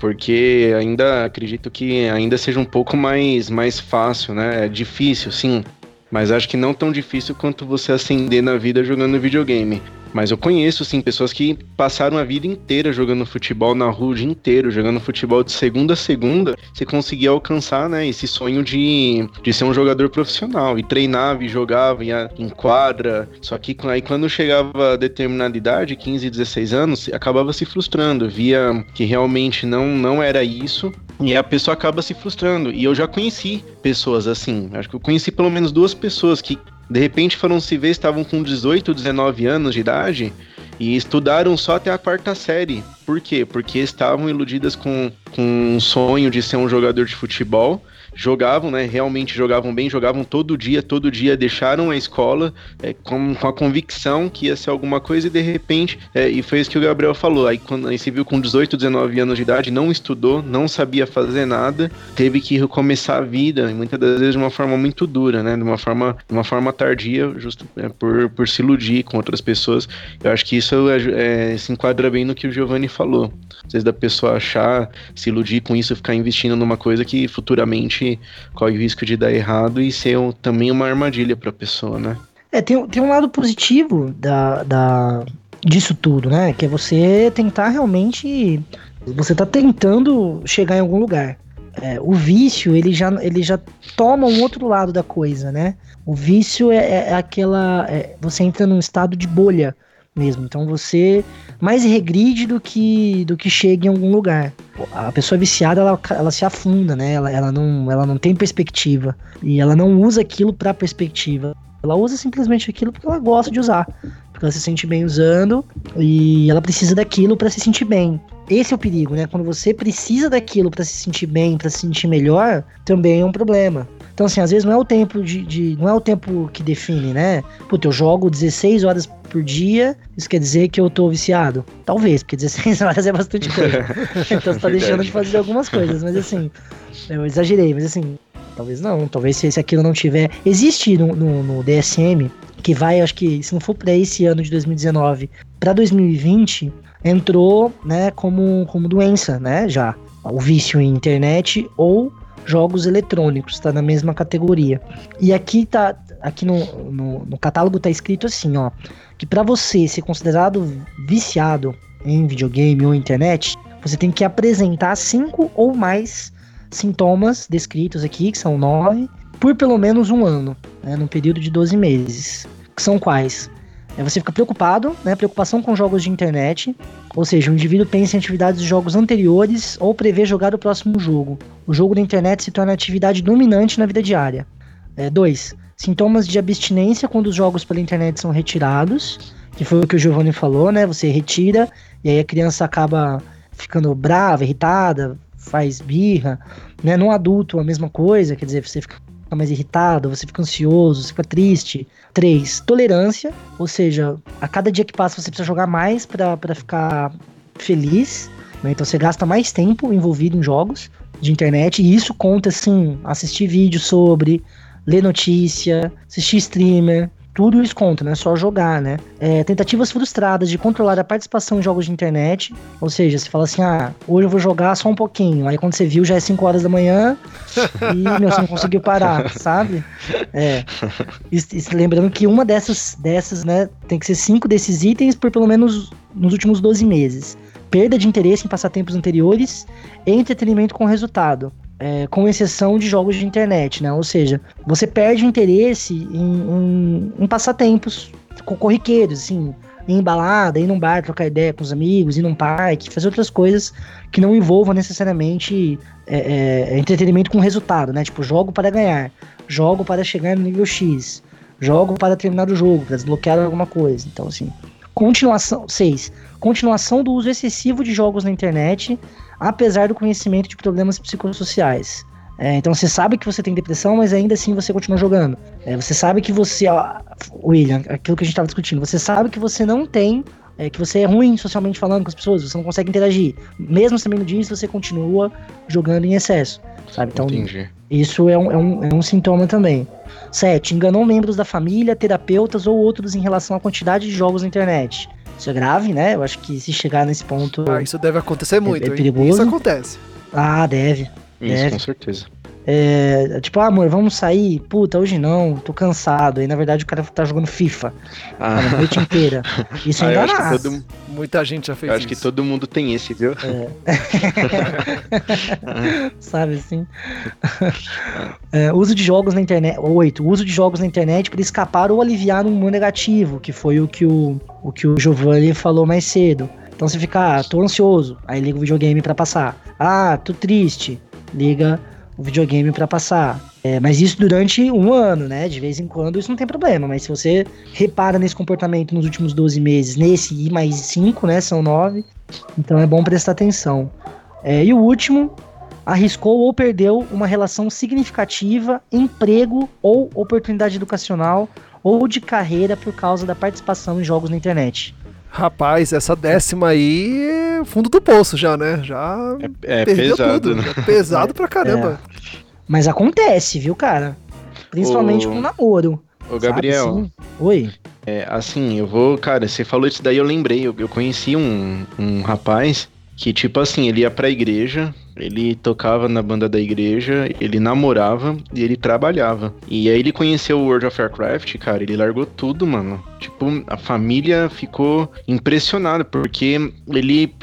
D: Porque ainda acredito que ainda seja um pouco mais, mais fácil, né? É difícil, sim. Mas acho que não tão difícil quanto você ascender na vida jogando videogame. Mas eu conheço, sim, pessoas que passaram a vida inteira jogando futebol na rua o dia inteiro, jogando futebol de segunda a segunda, você conseguia alcançar, né, esse sonho de, de ser um jogador profissional. E treinava e jogava ia em quadra. Só que aí quando chegava a determinada idade, 15, 16 anos, acabava se frustrando. Via que realmente não, não era isso. E a pessoa acaba se frustrando. E eu já conheci pessoas assim. Acho que eu conheci pelo menos duas pessoas que de repente foram se ver, estavam com 18, 19 anos de idade e estudaram só até a quarta série. Por quê? Porque estavam iludidas com, com um sonho de ser um jogador de futebol jogavam, né? Realmente jogavam bem, jogavam todo dia, todo dia, deixaram a escola é, com, com, a convicção que ia ser alguma coisa e de repente, é, e foi isso que o Gabriel falou. Aí quando aí se viu com 18, 19 anos de idade, não estudou, não sabia fazer nada, teve que recomeçar a vida, e muitas das vezes de uma forma muito dura, né? De uma forma, de uma forma tardia, justo é, por, por se iludir com outras pessoas. Eu acho que isso é, se enquadra bem no que o Giovanni falou. Às vezes da pessoa achar, se iludir com isso, ficar investindo numa coisa que futuramente corre o risco de dar errado e ser um, também uma armadilha para a pessoa, né?
C: É, tem, tem um lado positivo da, da, disso tudo, né? Que é você tentar realmente. Você tá tentando chegar em algum lugar. É, o vício, ele já, ele já toma um outro lado da coisa, né? O vício é, é, é aquela. É, você entra num estado de bolha mesmo. Então você mais regride do que do que chega em algum lugar. A pessoa viciada, ela, ela se afunda, né? Ela, ela, não, ela não tem perspectiva. E ela não usa aquilo para perspectiva. Ela usa simplesmente aquilo porque ela gosta de usar. Porque ela se sente bem usando e ela precisa daquilo para se sentir bem. Esse é o perigo, né? Quando você precisa daquilo para se sentir bem, para se sentir melhor, também é um problema. Então, assim, às vezes não é o tempo de, de, Não é o tempo que define, né? Puta, eu jogo 16 horas por dia, isso quer dizer que eu tô viciado? Talvez, porque 16 (laughs) horas é bastante coisa. (laughs) então você tá deixando de fazer algumas coisas, mas assim, eu exagerei, mas assim, talvez não, talvez se, se aquilo não tiver. Existe no, no, no DSM, que vai, acho que, se não for para esse ano de 2019, para 2020, entrou, né, como, como doença, né, já. O vício em internet ou jogos eletrônicos, está na mesma categoria. E aqui tá, aqui no, no, no catálogo tá escrito assim, ó, que para você ser considerado viciado em videogame ou internet, você tem que apresentar cinco ou mais sintomas descritos aqui, que são nove, por pelo menos um ano, né, no período de 12 meses. Que são quais? É você fica preocupado, né? Preocupação com jogos de internet. Ou seja, o indivíduo pensa em atividades de jogos anteriores ou prevê jogar o próximo jogo. O jogo na internet se torna atividade dominante na vida diária. 2. É, sintomas de abstinência quando os jogos pela internet são retirados. Que foi o que o Giovanni falou, né? Você retira e aí a criança acaba ficando brava, irritada, faz birra. Né? No adulto, a mesma coisa, quer dizer, você fica fica mais irritado, você fica ansioso, você fica triste. Três, tolerância, ou seja, a cada dia que passa você precisa jogar mais para ficar feliz. Né? Então você gasta mais tempo envolvido em jogos de internet, e isso conta assim, assistir vídeo sobre, ler notícia, assistir streamer, tudo isso conta, não é só jogar, né? É, tentativas frustradas de controlar a participação em jogos de internet, ou seja, você fala assim, ah, hoje eu vou jogar só um pouquinho, aí quando você viu já é 5 horas da manhã (laughs) e, meu, você não conseguiu parar, sabe? É. E, e, lembrando que uma dessas, dessas, né, tem que ser cinco desses itens por pelo menos nos últimos 12 meses. Perda de interesse em passatempos anteriores e entretenimento com resultado é, com exceção de jogos de internet, né? Ou seja, você perde interesse em, em, em passatempos corriqueiros, assim, em balada, ir num bar, trocar ideia com os amigos, ir num parque, fazer outras coisas que não envolvam necessariamente é, é, entretenimento com resultado, né? Tipo, jogo para ganhar, jogo para chegar no nível X, jogo para terminar o jogo, para desbloquear alguma coisa. Então, assim, continuação. 6. Continuação do uso excessivo de jogos na internet apesar do conhecimento de problemas psicossociais. É, então você sabe que você tem depressão, mas ainda assim você continua jogando. É, você sabe que você, ó, William, aquilo que a gente estava discutindo, você sabe que você não tem, é, que você é ruim socialmente falando com as pessoas, você não consegue interagir. Mesmo sabendo disso, você continua jogando em excesso. Sabe? Então, Entendi. isso é um, é, um, é um sintoma também. 7. Enganou membros da família, terapeutas ou outros em relação à quantidade de jogos na internet. Isso é grave, né? Eu acho que se chegar nesse ponto.
B: Ah, isso deve acontecer muito. É, é perigoso. Isso acontece.
C: Ah, deve.
D: Isso,
C: deve.
D: com certeza.
C: É, tipo, ah, amor, vamos sair? Puta, hoje não, tô cansado. Aí na verdade o cara tá jogando FIFA ah. a noite inteira. Isso ah, é todo...
B: Muita gente já fez
D: eu
B: isso.
D: acho que todo mundo tem esse, viu?
C: É. (laughs) Sabe assim? é, uso de jogos na internet. Oito. Uso de jogos na internet para escapar ou aliviar um humor negativo, que foi o que o, o que o Giovanni falou mais cedo. Então você fica, ah, tô ansioso, aí liga o videogame para passar. Ah, tô triste, liga o videogame para passar. É, mas isso durante um ano, né? De vez em quando isso não tem problema. Mas se você repara nesse comportamento nos últimos 12 meses, nesse e mais 5, né? São 9. Então é bom prestar atenção. É, e o último, arriscou ou perdeu uma relação significativa, emprego ou oportunidade educacional ou de carreira por causa da participação em jogos na internet.
B: Rapaz, essa décima aí é fundo do poço já, né? Já
D: é, é pesado, tudo. Né?
B: É pesado pra (laughs) caramba.
C: É. Mas acontece, viu, cara? Principalmente o... com namoro.
D: Ô, Gabriel.
C: Assim? Oi.
D: É, assim, eu vou, cara, você falou isso daí, eu lembrei. Eu, eu conheci um, um rapaz que, tipo assim, ele ia pra igreja, ele tocava na banda da igreja, ele namorava e ele trabalhava. E aí ele conheceu o World of Warcraft, cara, ele largou tudo, mano. Tipo, a família ficou impressionada, porque ele,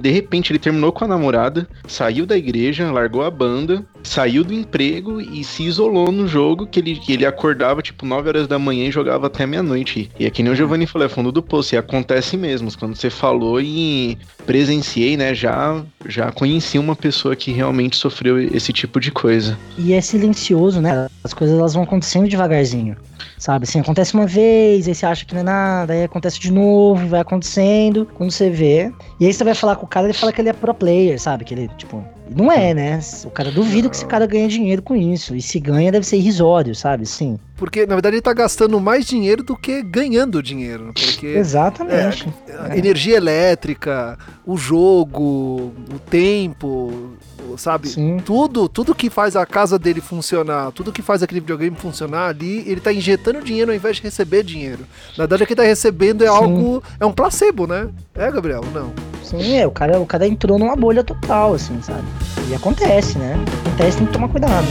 D: de repente, ele terminou com a namorada, saiu da igreja, largou a banda, saiu do emprego e se isolou no jogo, que ele, que ele acordava, tipo, 9 horas da manhã e jogava até meia-noite. E é que nem o Giovanni falou, é fundo do poço, e acontece mesmo. Quando você falou e presenciei, né, já, já conheci uma pessoa que realmente sofreu esse tipo de coisa.
C: E é silencioso, né? As coisas elas vão acontecendo devagarzinho. Sabe, assim, acontece uma vez, aí você acha que não é nada, aí acontece de novo, vai acontecendo, quando você vê. E aí você vai falar com o cara, ele fala que ele é pro player, sabe? Que ele, tipo, Não é, né? O cara duvida que esse cara ganha dinheiro com isso. E se ganha, deve ser irrisório, sabe? Sim.
B: Porque, na verdade, ele tá gastando mais dinheiro do que ganhando dinheiro. Porque (laughs)
C: Exatamente.
B: a energia elétrica, o jogo, o tempo, sabe?
C: Sim.
B: Tudo, tudo que faz a casa dele funcionar, tudo que faz aquele videogame funcionar ali, ele tá injetando dinheiro ao invés de receber dinheiro. Na verdade, o que ele tá recebendo é
C: Sim.
B: algo. É um placebo, né? É, Gabriel? Não.
C: Sim, é, o cara, o cara entrou numa bolha total, assim, sabe? E acontece, né? Acontece, tem que tomar cuidado.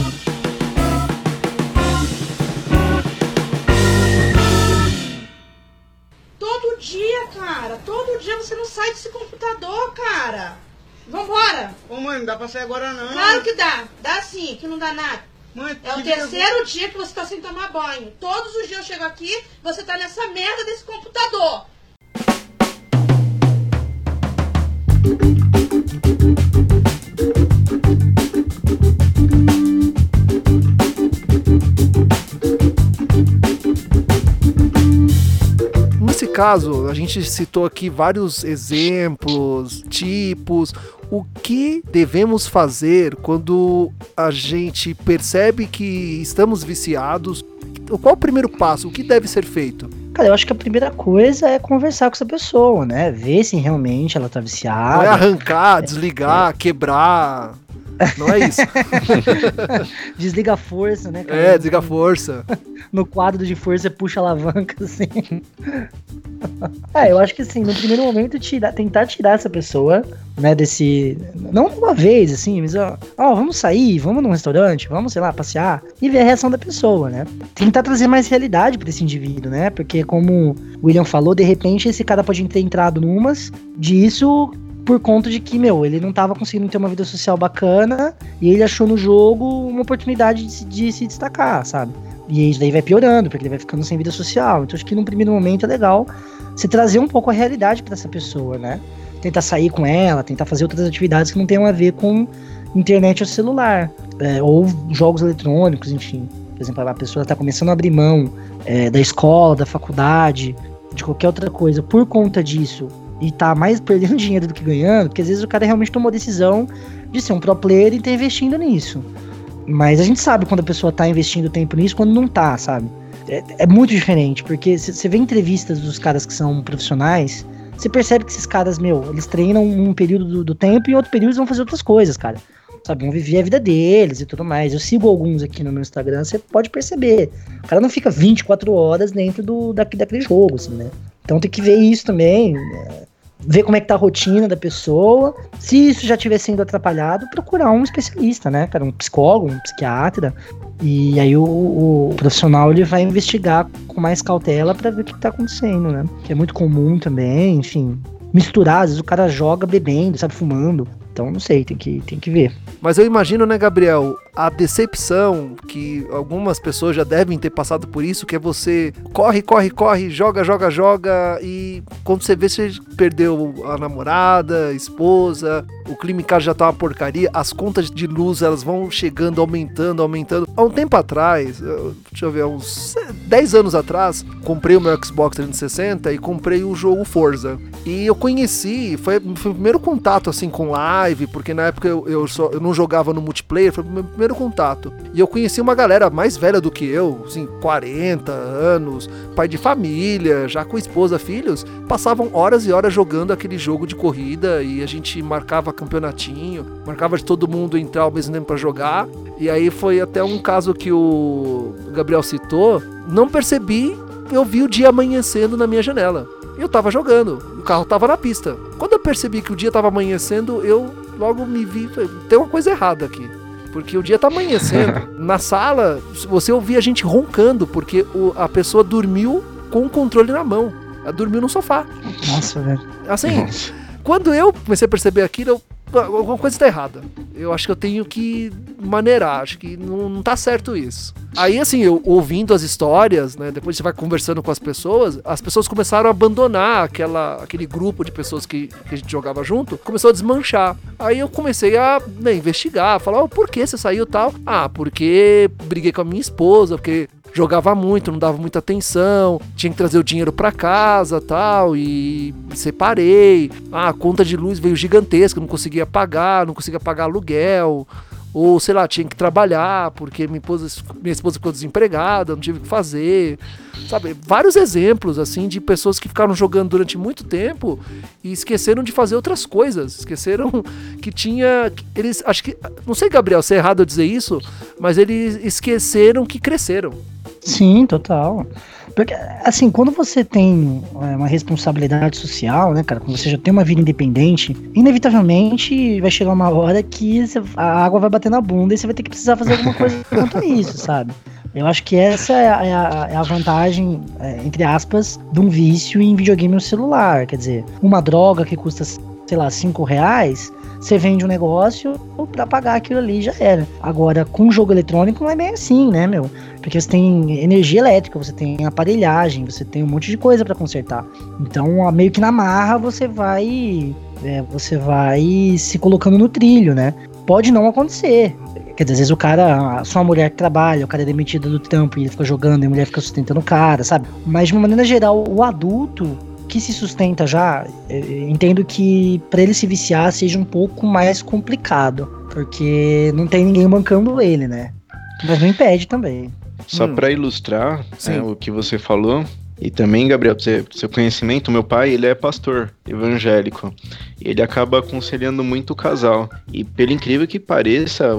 E: Todo dia, cara. Todo dia você não sai desse computador, cara. Vambora.
F: Ô mãe, não dá pra sair agora não.
E: Claro que dá. Dá sim, que não dá nada.
F: Mãe,
E: É o terceiro dia que você tá sem tomar banho. Todos os dias eu chego aqui, você tá nessa merda desse computador.
B: Caso, a gente citou aqui vários exemplos, tipos. O que devemos fazer quando a gente percebe que estamos viciados? Qual o primeiro passo? O que deve ser feito?
C: Cara, eu acho que a primeira coisa é conversar com essa pessoa, né? Ver se realmente ela tá
B: Não é
C: viciada.
B: arrancar, desligar, quebrar. Não é isso. (laughs)
C: Desliga a força, né? cara?
B: É, desligar a força. (laughs)
C: No quadro de força, puxa a alavanca, (laughs) assim. é, eu acho que assim, no primeiro momento, tirar, tentar tirar essa pessoa, né, desse. Não uma vez, assim, mas ó, ó, vamos sair, vamos num restaurante, vamos, sei lá, passear e ver a reação da pessoa, né? Tentar trazer mais realidade pra esse indivíduo, né? Porque, como o William falou, de repente esse cara pode ter entrado numas disso por conta de que, meu, ele não tava conseguindo ter uma vida social bacana e ele achou no jogo uma oportunidade de, se- de se destacar, sabe? E isso daí vai piorando, porque ele vai ficando sem vida social. Então acho que num primeiro momento é legal você trazer um pouco a realidade pra essa pessoa, né? Tentar sair com ela, tentar fazer outras atividades que não tenham a ver com internet ou celular, é, ou jogos eletrônicos, enfim. Por exemplo, a pessoa tá começando a abrir mão é, da escola, da faculdade, de qualquer outra coisa por conta disso e tá mais perdendo (laughs) dinheiro do que ganhando, porque às vezes o cara realmente tomou a decisão de ser um pro player e tá investindo nisso. Mas a gente sabe quando a pessoa tá investindo tempo nisso, quando não tá, sabe? É, é muito diferente, porque você vê entrevistas dos caras que são profissionais, você percebe que esses caras, meu, eles treinam um período do, do tempo e outro período eles vão fazer outras coisas, cara. Sabe, vão viver a vida deles e tudo mais. Eu sigo alguns aqui no meu Instagram, você pode perceber. O cara não fica 24 horas dentro do, daqui, daquele jogo, assim, né? Então tem que ver isso também. é, ver como é que tá a rotina da pessoa. Se isso já estiver sendo atrapalhado, procurar um especialista, né, cara? Um psicólogo, um psiquiatra. E aí o, o profissional ele vai investigar com mais cautela pra ver o que tá acontecendo, né? Que é muito comum também, enfim. Misturar, às vezes o cara joga bebendo, sabe, fumando. Então não sei, tem que, tem que ver.
B: Mas eu imagino, né, Gabriel, a decepção que algumas pessoas já devem ter passado por isso, que é você corre, corre, corre, joga, joga, joga e quando você vê você perdeu a namorada, a esposa, o clima em casa já tá uma porcaria, as contas de luz elas vão chegando, aumentando, aumentando. Há um tempo atrás, deixa eu ver, uns 10 anos atrás, comprei o meu Xbox 360 e comprei o jogo Forza. E eu conheci, foi, foi o primeiro contato assim com live, porque na época eu, eu, só, eu não jogava no multiplayer, foi o meu primeiro contato. E eu conheci uma galera mais velha do que eu, assim, 40 anos, pai de família, já com esposa, filhos, passavam horas e horas jogando aquele jogo de corrida e a gente marcava campeonatinho, marcava de todo mundo entrar ao mesmo tempo pra jogar. E aí foi até um caso que o Gabriel citou, não percebi, eu vi o dia amanhecendo na minha janela. Eu tava jogando, o carro tava na pista. Quando eu percebi que o dia tava amanhecendo, eu logo me vi, tem uma coisa errada aqui. Porque o dia tá amanhecendo. (laughs) Na sala, você ouvia a gente roncando, porque o- a pessoa dormiu com o controle na mão. Ela dormiu no sofá.
C: Nossa, velho.
B: Assim, quando eu comecei a perceber aquilo, eu, "Ah, alguma coisa tá errada. Eu acho que eu tenho que maneirar, acho que não, não tá certo isso. Aí, assim, eu ouvindo as histórias, né, depois você vai conversando com as pessoas, as pessoas começaram a abandonar aquela, aquele grupo de pessoas que, que a gente jogava junto, começou a desmanchar. Aí eu comecei a né, investigar, falar, oh, por que você saiu tal? Ah, porque briguei com a minha esposa, porque jogava muito, não dava muita atenção, tinha que trazer o dinheiro para casa tal, e separei. Ah, a conta de luz veio gigantesca, não conseguia pagar, não conseguia pagar aluguel. Ou, sei lá, tinha que trabalhar porque minha esposa, minha esposa ficou desempregada, não tive o que fazer. Sabe? Vários exemplos, assim, de pessoas que ficaram jogando durante muito tempo e esqueceram de fazer outras coisas. Esqueceram (laughs) que tinha. Eles. Acho que. Não sei, Gabriel, se é errado eu dizer isso, mas eles esqueceram que cresceram.
C: Sim, total. Porque, assim, quando você tem é, uma responsabilidade social, né, cara, quando você já tem uma vida independente, inevitavelmente vai chegar uma hora que a água vai bater na bunda e você vai ter que precisar fazer alguma coisa (laughs) quanto a isso, sabe? Eu acho que essa é a, é a, é a vantagem, é, entre aspas, de um vício em videogame no celular. Quer dizer, uma droga que custa, sei lá, 5 reais, você vende um negócio para pagar aquilo ali já era. Agora, com jogo eletrônico não é bem assim, né, meu? Porque você tem energia elétrica, você tem aparelhagem, você tem um monte de coisa para consertar. Então, meio que na marra você vai é, você vai se colocando no trilho, né? Pode não acontecer. Quer dizer, às vezes o cara, só a mulher que trabalha, o cara é demitido do trampo e ele fica jogando e a mulher fica sustentando o cara, sabe? Mas de uma maneira geral, o adulto que se sustenta já, entendo que para ele se viciar seja um pouco mais complicado, porque não tem ninguém bancando ele, né? Mas não impede também.
D: Só hum. para ilustrar é, o que você falou, e também, Gabriel, seu, seu conhecimento, meu pai, ele é pastor evangélico. Ele acaba aconselhando muito o casal. E pelo incrível que pareça,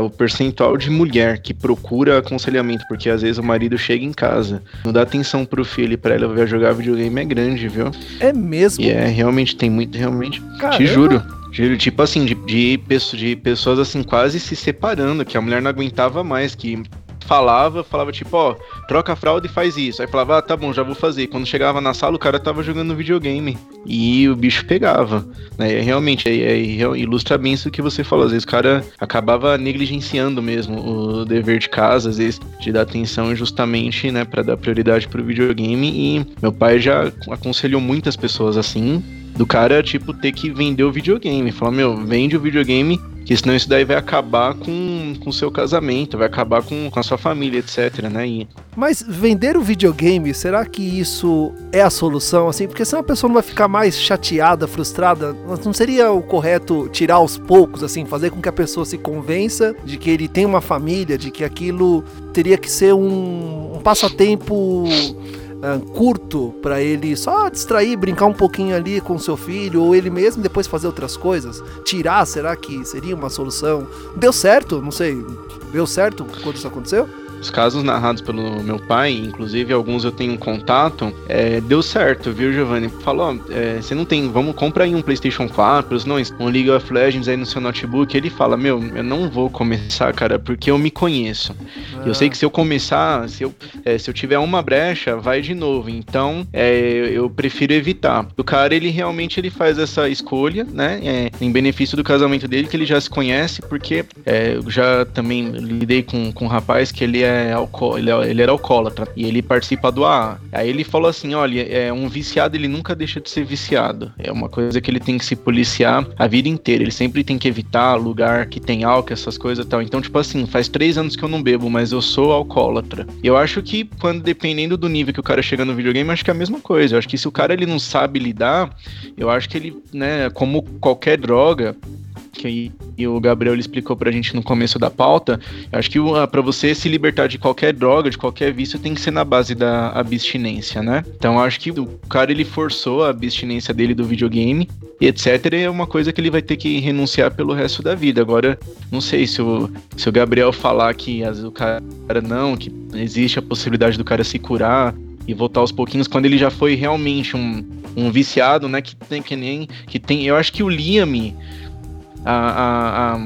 D: o percentual de mulher que procura aconselhamento, porque às vezes o marido chega em casa, não dá atenção pro filho e pra ela ver jogar videogame é grande, viu?
B: É mesmo?
D: E é, realmente, tem muito, realmente. Caramba. Te juro. Juro, tipo assim, de, de, de pessoas assim quase se separando, que a mulher não aguentava mais, que falava, falava tipo, ó, troca a fralda e faz isso. Aí falava, ah, tá bom, já vou fazer. Quando chegava na sala, o cara tava jogando videogame. E o bicho pegava. Né? Realmente, é, é, ilustra bem isso que você falou. Às vezes o cara acabava negligenciando mesmo o dever de casa, às vezes de dar atenção justamente, né, para dar prioridade pro videogame. E meu pai já aconselhou muitas pessoas assim, do cara, tipo, ter que vender o videogame. Falar, meu, vende o videogame que senão isso daí vai acabar com o seu casamento, vai acabar com, com a sua família, etc, né? E...
B: Mas vender o videogame, será que isso é a solução, assim? Porque senão a pessoa não vai ficar mais chateada, frustrada? Não seria o correto tirar aos poucos, assim, fazer com que a pessoa se convença de que ele tem uma família, de que aquilo teria que ser um, um passatempo uh, curto para ele só distrair, brincar um pouquinho ali com seu filho ou ele mesmo depois fazer outras coisas? Tirar, será que seria uma solução? Deu certo? Não sei. Deu certo quando isso aconteceu?
D: Os casos narrados pelo meu pai, inclusive alguns eu tenho contato, é, deu certo, viu, Giovanni? Falou, é, você não tem, vamos comprar aí um PlayStation 4, não, um League of Legends aí no seu notebook. Ele fala, meu, eu não vou começar, cara, porque eu me conheço. Ah. Eu sei que se eu começar, se eu, é, se eu tiver uma brecha, vai de novo. Então, é, eu prefiro evitar. O cara, ele realmente ele faz essa escolha, né, é, em benefício do casamento dele, que ele já se conhece, porque é, eu já também lidei com, com um rapaz que ele é é alco ele, é, ele era alcoólatra e ele participa do AA. Aí ele falou assim: olha, é um viciado, ele nunca deixa de ser viciado. É uma coisa que ele tem que se policiar a vida inteira. Ele sempre tem que evitar lugar que tem álcool, essas coisas e tal. Então, tipo assim, faz três anos que eu não bebo, mas eu sou alcoólatra. Eu acho que quando, dependendo do nível que o cara chega no videogame, acho que é a mesma coisa. Eu acho que se o cara ele não sabe lidar, eu acho que ele, né, como qualquer droga, que o Gabriel explicou pra gente no começo da pauta, acho que para você se libertar de qualquer droga, de qualquer vício, tem que ser na base da abstinência, né? Então acho que o cara ele forçou a abstinência dele do videogame e etc. é uma coisa que ele vai ter que renunciar pelo resto da vida. Agora, não sei se o, se o Gabriel falar que as, o cara não, que existe a possibilidade do cara se curar e voltar aos pouquinhos quando ele já foi realmente um, um viciado, né? Que tem que nem que tem. Eu acho que o Liam a, a, a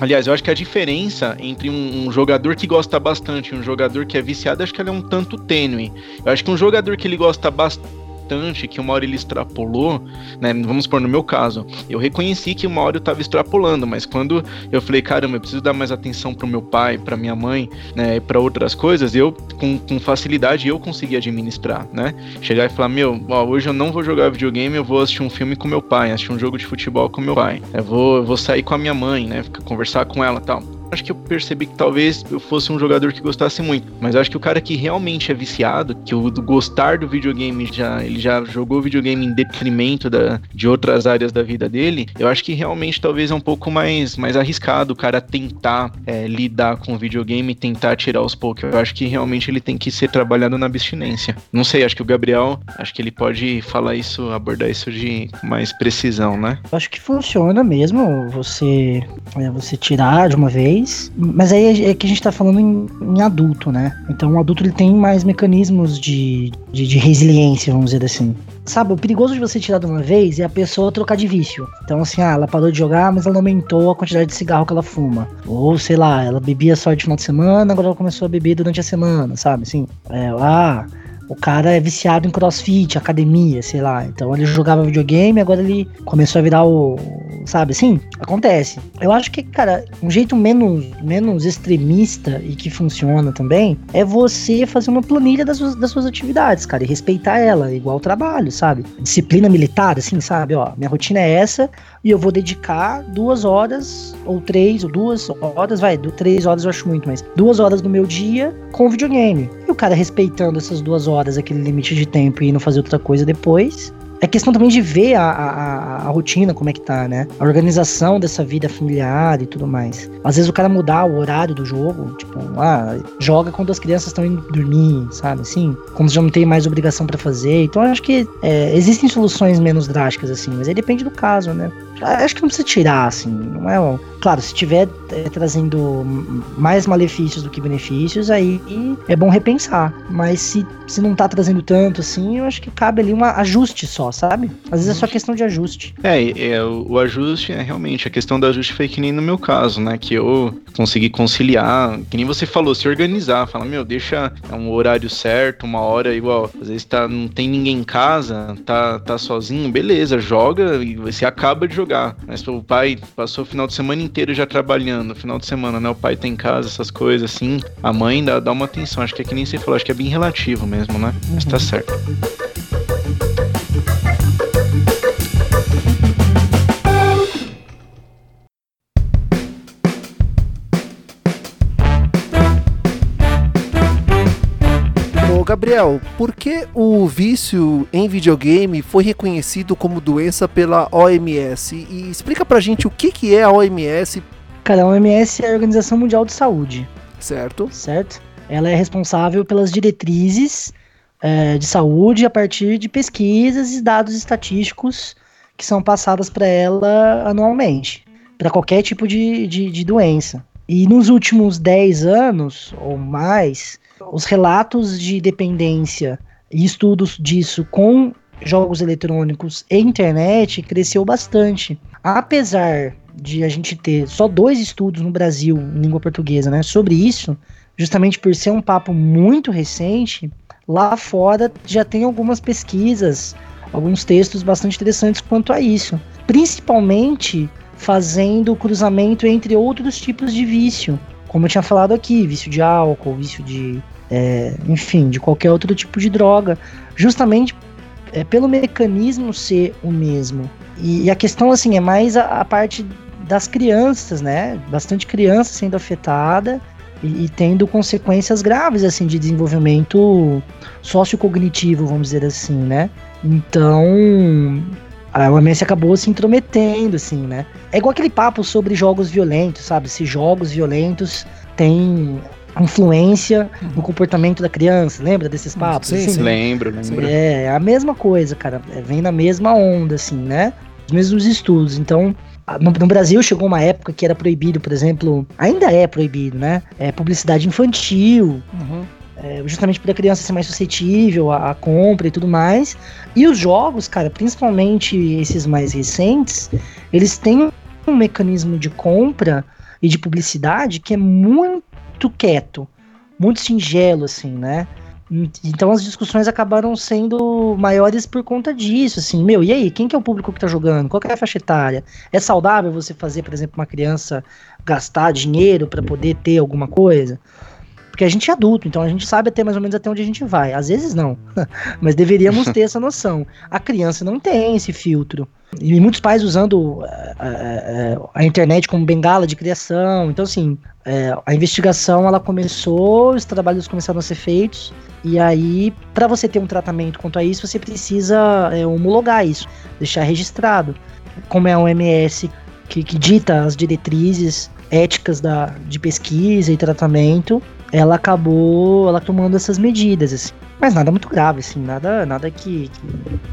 D: Aliás, eu acho que a diferença entre um, um, jogador que gosta bastante e um jogador que é viciado, acho que ela é um tanto tênue. Eu acho que um jogador que ele gosta bastante bastante que uma hora ele extrapolou, né? Vamos por no meu caso, eu reconheci que uma hora eu tava extrapolando, mas quando eu falei, caramba, eu preciso dar mais atenção pro meu pai, pra minha mãe, né? Para outras coisas, eu com, com facilidade eu consegui administrar, né? Chegar e falar, meu, ó, hoje eu não vou jogar videogame, eu vou assistir um filme com meu pai, assistir um jogo de futebol com meu pai, eu vou, eu vou sair com a minha mãe, né? Conversar com ela tal acho que eu percebi que talvez eu fosse um jogador que gostasse muito. Mas eu acho que o cara que realmente é viciado, que o do gostar do videogame já ele já jogou videogame em detrimento da, de outras áreas da vida dele, eu acho que realmente talvez é um pouco mais, mais arriscado o cara tentar é, lidar com o videogame e tentar tirar os poucos. Eu acho que realmente ele tem que ser trabalhado na abstinência. Não sei, acho que o Gabriel, acho que ele pode falar isso, abordar isso de mais precisão, né?
C: Eu acho que funciona mesmo você, é, você tirar de uma vez, mas aí é que a gente tá falando em, em adulto, né? Então o adulto ele tem mais mecanismos de, de, de resiliência, vamos dizer assim. Sabe, o perigoso de você tirar de uma vez é a pessoa trocar de vício. Então, assim, ah, ela parou de jogar, mas ela aumentou a quantidade de cigarro que ela fuma. Ou, sei lá, ela bebia só de final de semana, agora ela começou a beber durante a semana, sabe? Assim, é, ah, o cara é viciado em crossfit, academia, sei lá. Então ele jogava videogame, agora ele começou a virar o. Sabe assim? Acontece. Eu acho que, cara, um jeito menos, menos extremista e que funciona também é você fazer uma planilha das suas, das suas atividades, cara, e respeitar ela, igual o trabalho, sabe? Disciplina militar, assim, sabe? Ó, minha rotina é essa, e eu vou dedicar duas horas, ou três, ou duas horas, vai, três horas eu acho muito, mas duas horas do meu dia com videogame. E o cara respeitando essas duas horas, aquele limite de tempo e não fazer outra coisa depois, é questão também de ver a, a, a, rotina, como é que tá, né? A organização dessa vida familiar e tudo mais. Às vezes o cara mudar o horário do jogo, tipo, ah, joga quando as crianças estão indo dormir, sabe? Assim, quando já não tem mais obrigação para fazer. Então acho que é, existem soluções menos drásticas, assim, mas aí depende do caso, né? Acho que não precisa tirar, assim, não é. Um... Claro, se tiver é, trazendo mais malefícios do que benefícios, aí é bom repensar. Mas se, se não tá trazendo tanto, assim, eu acho que cabe ali um ajuste só, sabe? Às vezes é só questão de ajuste.
D: É, é o, o ajuste é realmente, a questão do ajuste foi que nem no meu caso, né? Que eu consegui conciliar, que nem você falou, se organizar, falar, meu, deixa um horário certo, uma hora igual, às vezes tá, não tem ninguém em casa, tá, tá sozinho, beleza, joga e você acaba de jogar jogar. Mas o pai passou o final de semana inteiro já trabalhando, final de semana, né? O pai tá em casa, essas coisas assim. A mãe dá, dá uma atenção. Acho que é que nem você falou, acho que é bem relativo mesmo, né? Mas tá certo.
B: Gabriel, por que o vício em videogame foi reconhecido como doença pela OMS? E explica pra gente o que, que é a OMS.
C: Cara, a OMS é a Organização Mundial de Saúde.
B: Certo.
C: Certo. Ela é responsável pelas diretrizes é, de saúde a partir de pesquisas e dados estatísticos que são passadas para ela anualmente, para qualquer tipo de, de, de doença. E nos últimos 10 anos ou mais, os relatos de dependência e estudos disso com jogos eletrônicos e internet cresceu bastante. Apesar de a gente ter só dois estudos no Brasil em língua portuguesa, né, sobre isso, justamente por ser um papo muito recente, lá fora já tem algumas pesquisas, alguns textos bastante interessantes quanto a isso, principalmente fazendo o cruzamento entre outros tipos de vício, como eu tinha falado aqui, vício de álcool, vício de. É, enfim, de qualquer outro tipo de droga, justamente é, pelo mecanismo ser o mesmo. E, e a questão, assim, é mais a, a, parte das crianças, né? Bastante criança sendo afetada e, e, tendo consequências graves, assim, de desenvolvimento sociocognitivo, vamos dizer assim, né? Então, a OMS acabou se intrometendo, assim, né? É igual aquele papo sobre jogos violentos, sabe? Se jogos violentos têm influência no comportamento da criança, lembra desses papos?
D: Sim,
C: assim,
D: sim. lembro, lembro.
C: É, é a mesma coisa, cara. É, vem na mesma onda, assim, né? Os mesmos estudos. Então, no, no, Brasil chegou uma época que era proibido, por exemplo, ainda é proibido, né? É publicidade infantil. Uhum é, justamente para a criança ser mais suscetível à, à, compra e tudo mais. E os jogos, cara, principalmente esses mais recentes, eles têm um mecanismo de compra e de publicidade que é muito quieto, muito singelo, assim, né? Então as discussões acabaram sendo maiores por conta disso, assim, meu, e aí, quem que é o público que tá jogando? Qual é a faixa etária? É saudável você fazer, por exemplo, uma criança gastar dinheiro para poder ter alguma coisa? Porque a gente é adulto, então a gente sabe até mais ou menos até onde a gente vai. Às vezes não, (laughs) mas deveríamos ter essa noção. A criança não tem esse filtro. E muitos pais usando a, a, a internet como bengala de criação. Então, assim, a investigação ela começou, os trabalhos começaram a ser feitos. E aí, para você ter um tratamento quanto a isso, você precisa homologar isso, deixar registrado. Como é a OMS que, que dita as diretrizes éticas da, de pesquisa e tratamento, ela acabou ela tomando essas medidas, assim. Mas nada muito grave, assim, nada, nada que,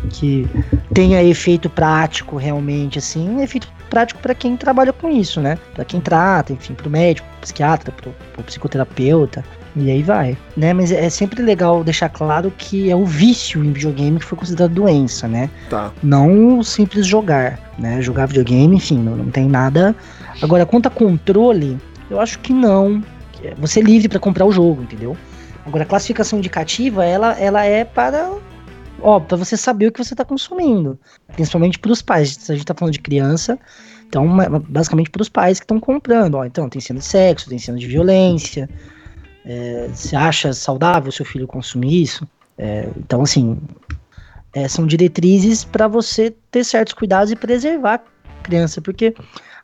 C: que, que tenha efeito prático realmente, assim, efeito prático para quem trabalha com isso, né? Para quem trata, enfim, para o médico, pro psiquiatra, pro, pro psicoterapeuta, e aí vai, né? Mas é sempre legal deixar claro que é o vício em videogame que foi considerado doença, né?
B: Tá.
C: Não o simples jogar, né? Jogar videogame, enfim, não, não tem nada. Agora, quanto a controle, eu acho que não. Você é livre para comprar o jogo, entendeu? Agora, a classificação indicativa, ela, ela é para ó, para você saber o que você está consumindo, principalmente para os pais. Se a gente está falando de criança, então basicamente para os pais que estão comprando. Ó, então tem cena de sexo, tem cena de violência. É, você acha saudável seu filho consumir isso? É, então assim, é, são diretrizes para você ter certos cuidados e preservar a criança, porque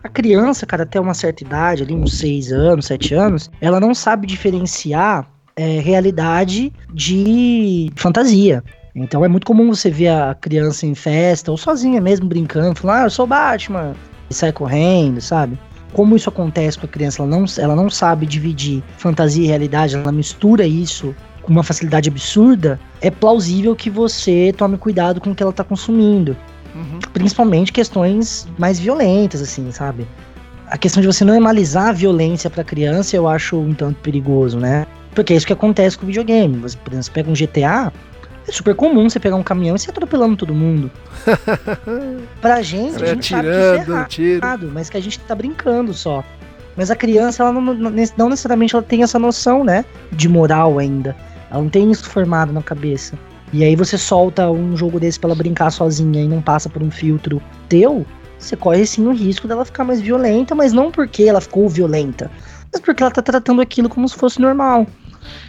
C: a criança, cara, até uma certa idade, ali uns 6 anos, 7 anos, ela não sabe diferenciar é, realidade de fantasia. Então é muito comum você ver a criança em festa ou sozinha mesmo brincando, falando, ah, eu sou Batman, e sai correndo, sabe? Como isso acontece com a criança, ela não, ela não sabe dividir fantasia e realidade, ela mistura isso com uma facilidade absurda, é plausível que você tome cuidado com o que ela está consumindo. Uhum. Principalmente questões mais violentas, assim, sabe? A questão de você normalizar a violência para criança eu acho um tanto perigoso, né? Porque é isso que acontece com o videogame. Você, por exemplo, você pega um GTA, é super comum você pegar um caminhão e se atropelando todo mundo. (laughs) pra gente, a gente sabe que isso é errado, mas que a gente tá brincando só. Mas a criança, ela não, não necessariamente ela tem essa noção, né? De moral ainda. Ela não tem isso formado na cabeça. E aí você solta um jogo desse pra ela brincar sozinha e não passa por um filtro teu, você corre sim o risco dela ficar mais violenta, mas não porque ela ficou violenta, mas porque ela tá tratando aquilo como se fosse normal.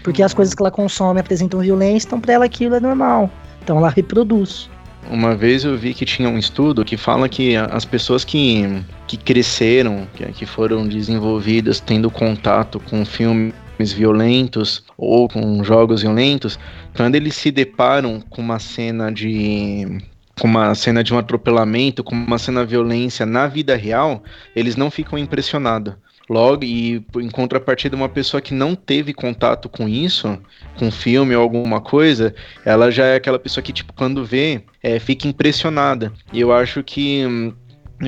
C: Porque as coisas que ela consome apresentam violência, então para ela aquilo é normal. Então ela reproduz.
D: Uma vez eu vi que tinha um estudo que fala que as pessoas que, que cresceram, que, que foram desenvolvidas tendo contato com filmes violentos ou com jogos violentos, quando eles se deparam com uma cena de com uma cena de um atropelamento, com uma cena de violência na vida real, eles não ficam impressionados logo e em contrapartida uma pessoa que não teve contato com isso, com filme ou alguma coisa, ela já é aquela pessoa que tipo quando vê, é, fica impressionada. E eu acho que hum,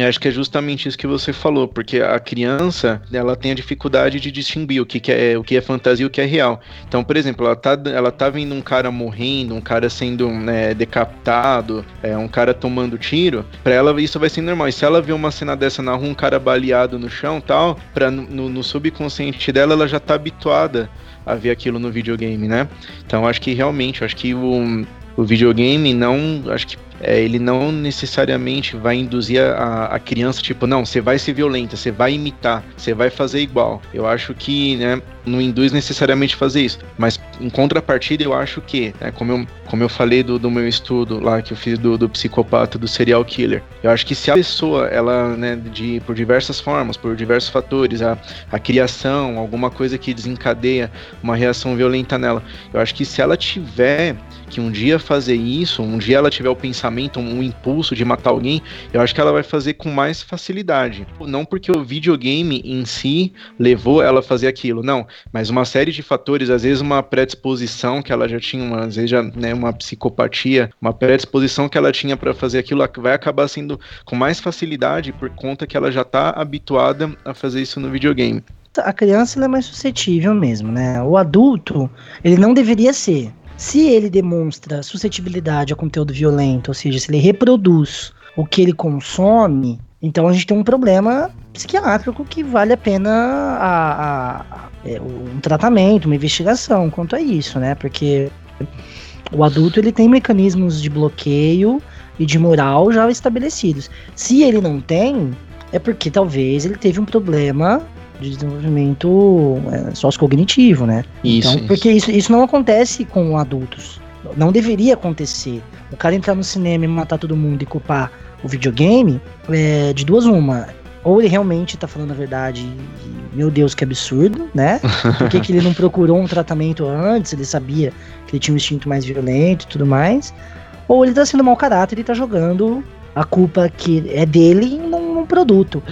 D: eu acho que é justamente isso que você falou, porque a criança ela tem a dificuldade de distinguir o que, que é o que é fantasia e o que é real. Então, por exemplo, ela tá, ela tá vendo um cara morrendo, um cara sendo né, decapitado, é, um cara tomando tiro, para ela isso vai ser normal. E se ela vê uma cena dessa na rua, um cara baleado no chão tal, pra, no, no subconsciente dela, ela já tá habituada a ver aquilo no videogame, né? Então, acho que realmente, acho que o o videogame não, acho que é, ele não necessariamente vai induzir a, a criança, tipo, não, você vai ser violenta, você vai imitar, você vai fazer igual. Eu acho que, né, não induz necessariamente fazer isso. Mas em contrapartida, eu acho que, né, como, eu, como eu falei do, do meu estudo lá que eu fiz do, do psicopata, do serial killer, eu acho que se a pessoa, ela, né, de, por diversas formas, por diversos fatores, a, a criação, alguma coisa que desencadeia uma reação violenta nela, eu acho que se ela tiver que um dia fazer isso, um dia ela tiver o pensamento, um impulso de matar alguém, eu acho que ela vai fazer com mais facilidade. Não porque o videogame em si levou ela a fazer aquilo, não, mas uma série de fatores, às vezes uma predisposição que ela já tinha, uma, às vezes já, né, uma psicopatia, uma predisposição que ela tinha para fazer aquilo, vai acabar sendo com mais facilidade por conta que ela já está habituada a fazer isso no videogame
C: a criança é mais suscetível mesmo, né? O adulto, ele não deveria ser. Se ele demonstra suscetibilidade a conteúdo violento, ou seja, se ele reproduz o que ele consome, então a gente tem um problema psiquiátrico que vale a pena a, a, a, é, um tratamento, uma investigação quanto a isso, né? Porque o adulto ele tem mecanismos de bloqueio e de moral já estabelecidos. Se ele não tem, é porque talvez ele teve um problema de desenvolvimento é, sociocognitivo, né?
D: Isso,
C: então, porque isso, isso não acontece com adultos. Não deveria acontecer. O cara entrar no cinema e matar todo mundo e culpar o videogame, é, de duas uma. Ou ele realmente tá falando a verdade e, meu Deus, que absurdo, né? (laughs) Por que, que ele não procurou um tratamento antes? Ele sabia que ele tinha um instinto mais violento e tudo mais. Ou ele tá sendo mau caráter e tá jogando a culpa que é dele num, num produto.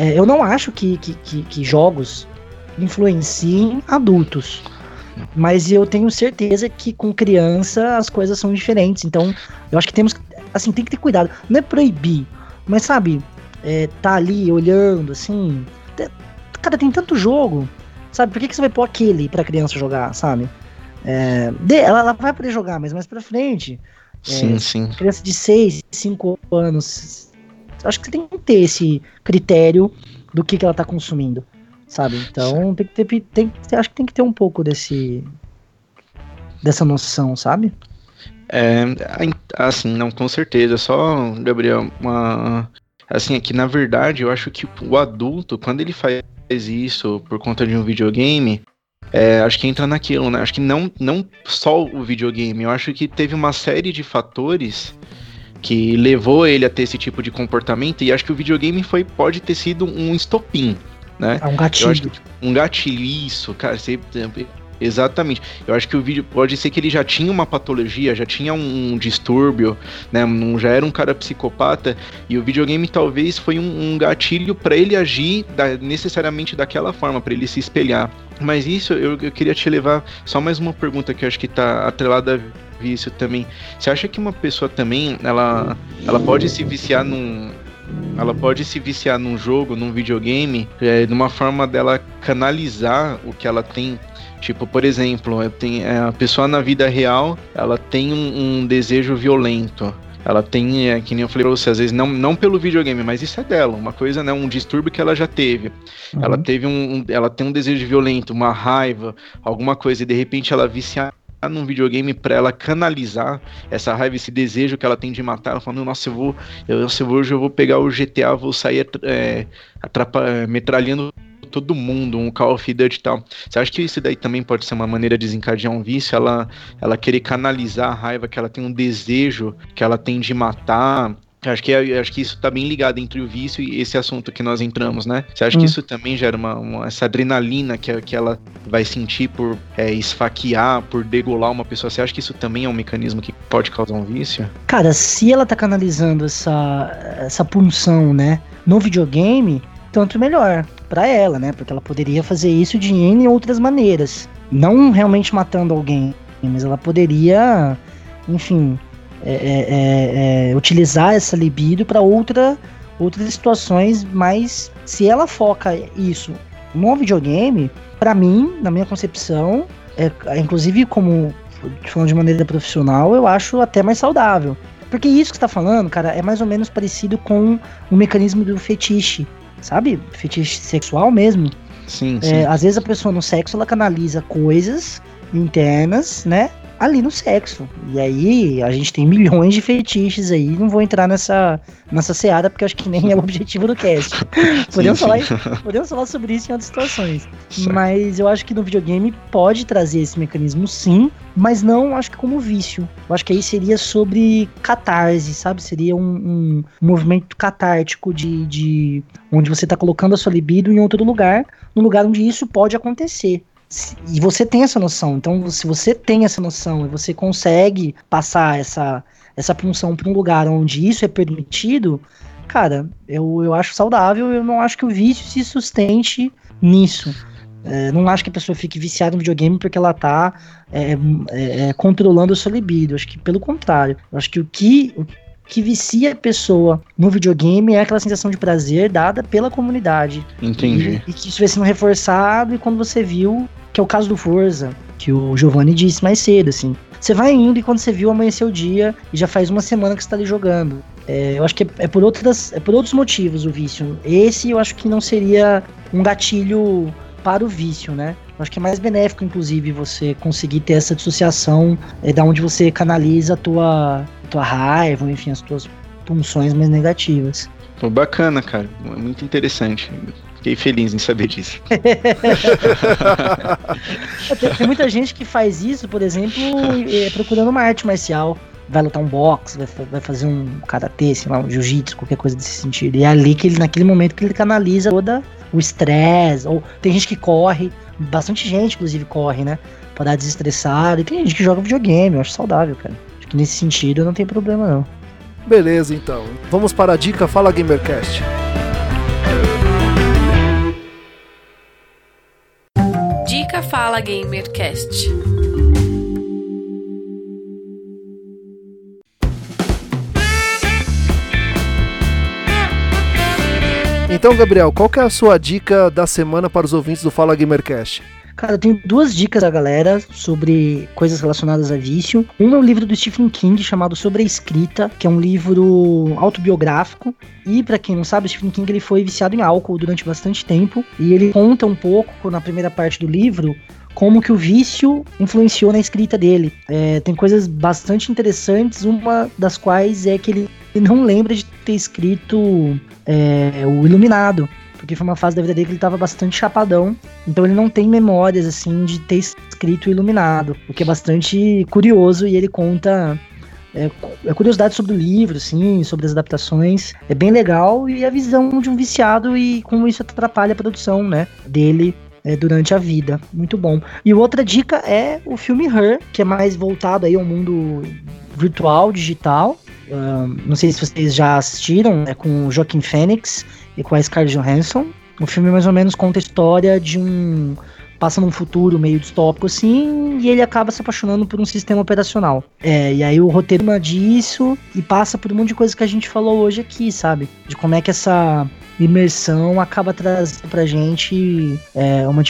C: É, eu não acho que, que, que, que jogos influenciem adultos. Mas eu tenho certeza que com criança as coisas são diferentes. Então, eu acho que temos. Assim, tem que ter cuidado. Não é proibir, mas sabe, é, tá ali olhando, assim. Cara, tem tanto jogo, sabe? Por que, que você vai pôr aquele pra criança jogar, sabe? É, ela, ela, vai poder jogar, mas mais pra frente.
D: É, sim, sim.
C: Criança de 6, 5 anos. Acho que você tem que ter esse critério do que, que ela tá consumindo, sabe? Então tem que ter, tem, acho que tem que ter um pouco desse dessa noção, sabe?
D: É, assim, não, com certeza. Só, Gabriel, uma, Assim, é que na verdade eu acho que o adulto, quando ele faz isso por conta de um videogame, é, acho que entra naquilo, né? Acho que não, não só o videogame, eu acho que teve uma série de fatores que levou ele a ter esse tipo de comportamento e acho que o videogame foi pode ter sido um estopim, né?
C: É um gatilho.
D: Que, um gatilho, isso, cara. Você, Exatamente. Eu acho que o vídeo pode ser que ele já tinha uma patologia, já tinha um, um distúrbio, né? Não, já era um cara psicopata e o videogame talvez foi um, um gatilho para ele agir da, necessariamente daquela forma, para ele se espelhar. Mas isso eu, eu queria te levar só mais uma pergunta que eu acho que tá atrelada vício também. Você acha que uma pessoa também ela, ela pode se viciar num ela pode se viciar num jogo, num videogame, é, de uma forma dela canalizar o que ela tem Tipo, por exemplo, tenho, é, a pessoa na vida real, ela tem um, um desejo violento. Ela tem, é, que nem eu falei pra você, às vezes não, não pelo videogame, mas isso é dela, uma coisa, né? Um distúrbio que ela já teve. Uhum. Ela teve um, um, Ela tem um desejo violento, uma raiva, alguma coisa, e de repente ela vicia num videogame para ela canalizar essa raiva, esse desejo que ela tem de matar. Ela fala, nossa, eu vou, eu, hoje eu vou pegar o GTA, vou sair é, metralhando todo mundo, um Call of Duty e tal. Você acha que isso daí também pode ser uma maneira de desencadear um vício? Ela, ela querer canalizar a raiva que ela tem um desejo que ela tem de matar. Acho que, é, acho que isso tá bem ligado entre o vício e esse assunto que nós entramos, né? Você acha hum. que isso também gera uma, uma, essa adrenalina que, que ela vai sentir por é, esfaquear, por degolar uma pessoa? Você acha que isso também é um mecanismo que pode causar um vício?
C: Cara, se ela tá canalizando essa, essa punção, né, no videogame, tanto melhor para ela, né? Porque ela poderia fazer isso de N outras maneiras. Não realmente matando alguém, mas ela poderia, enfim, é, é, é, é utilizar essa libido para outra, outras situações, mas se ela foca isso no videogame, para mim, na minha concepção, é, inclusive como falando de maneira profissional, eu acho até mais saudável. Porque isso que você tá falando, cara, é mais ou menos parecido com o mecanismo do fetiche sabe? Fetiche sexual mesmo.
D: Sim,
C: é,
D: sim.
C: Às vezes a pessoa no sexo ela canaliza coisas internas, né? Ali no sexo. E aí a gente tem milhões de fetiches aí. Não vou entrar nessa, nessa seara porque acho que nem é o objetivo do cast. (laughs) podemos, sim, falar, sim. podemos falar sobre isso em outras situações. Certo. Mas eu acho que no videogame pode trazer esse mecanismo sim, mas não acho que como vício. Eu acho que aí seria sobre catarse, sabe? Seria um, um, movimento catártico de, de onde você está colocando a sua libido em outro lugar, no lugar onde isso pode acontecer. E você tem essa noção. Então, se você tem essa noção e você consegue passar essa, essa punção para um lugar onde isso é permitido, cara, eu, eu acho saudável. Eu não acho que o vício se sustente nisso. É, não acho que a pessoa fique viciada no videogame porque ela tá é, é, é controlando o seu libido. Acho que pelo contrário. Acho que o que, o que vicia a pessoa no videogame é aquela sensação de prazer dada pela comunidade.
D: Entendi.
C: E, e que isso vai sendo reforçado e quando você viu, que é o caso do Forza, que o Giovanni disse mais cedo, assim. Você vai indo e quando você viu amanhecer o dia e já faz uma semana que você tá ali jogando. É, eu acho que é, é, por outras, é por outros motivos o vício. Esse eu acho que não seria um gatilho para o vício, né? Eu acho que é mais benéfico, inclusive, você conseguir ter essa dissociação é, da onde você canaliza a tua, tua raiva, enfim, as tuas funções mais negativas.
D: Pô, bacana, cara. Muito interessante. Fiquei feliz em saber disso. (laughs)
C: tem, tem, muita gente que faz isso, por exemplo, é, procurando uma arte marcial. vai lutar um boxe, vai, vai fazer um karatê, sei lá, um jiu-jitsu, qualquer coisa desse sentido. E é ali que ele, naquele momento que ele canaliza toda o estresse, ou tem gente que corre, bastante gente inclusive corre, né? Pra dar desestressado, e tem gente que joga videogame, eu acho saudável, cara. Nesse sentido não tem problema não.
B: Beleza, então. Vamos para a dica Fala Gamercast.
A: Dica Fala Gamercast.
B: Então, Gabriel, qual que é a sua dica da semana para os ouvintes do Fala Gamercast?
C: Cara, eu tenho duas dicas da galera sobre coisas relacionadas a vício. Um é um livro do Stephen King chamado Sobre a Escrita, que é um livro autobiográfico. E para quem não sabe, o Stephen King ele foi viciado em álcool durante bastante tempo e ele conta um pouco na primeira parte do livro como que o vício influenciou na escrita dele. É, tem coisas bastante interessantes, uma das quais é que ele não lembra de ter escrito é, o Iluminado, porque foi uma fase da vida dele que ele estava bastante chapadão, então ele não tem memórias assim de ter escrito Iluminado, o que é bastante curioso e ele conta é, é curiosidade sobre o livro, sim, sobre as adaptações. É bem legal e a visão de um viciado e como isso atrapalha a produção, né, dele é, durante a vida. Muito bom. E outra dica é o filme Her, que é mais voltado aí ao mundo virtual, digital. Uh, não sei se vocês já assistiram, é com Joaquim Phoenix e com a Scarlett Johansson. O filme mais ou menos conta a história de um passa num futuro meio distópico assim, e ele acaba se apaixonando por um sistema operacional. É, e aí o roteiro disso e passa por um monte de coisa que a gente falou hoje aqui, sabe? De como é que essa imersão acaba trazendo pra gente é, uma,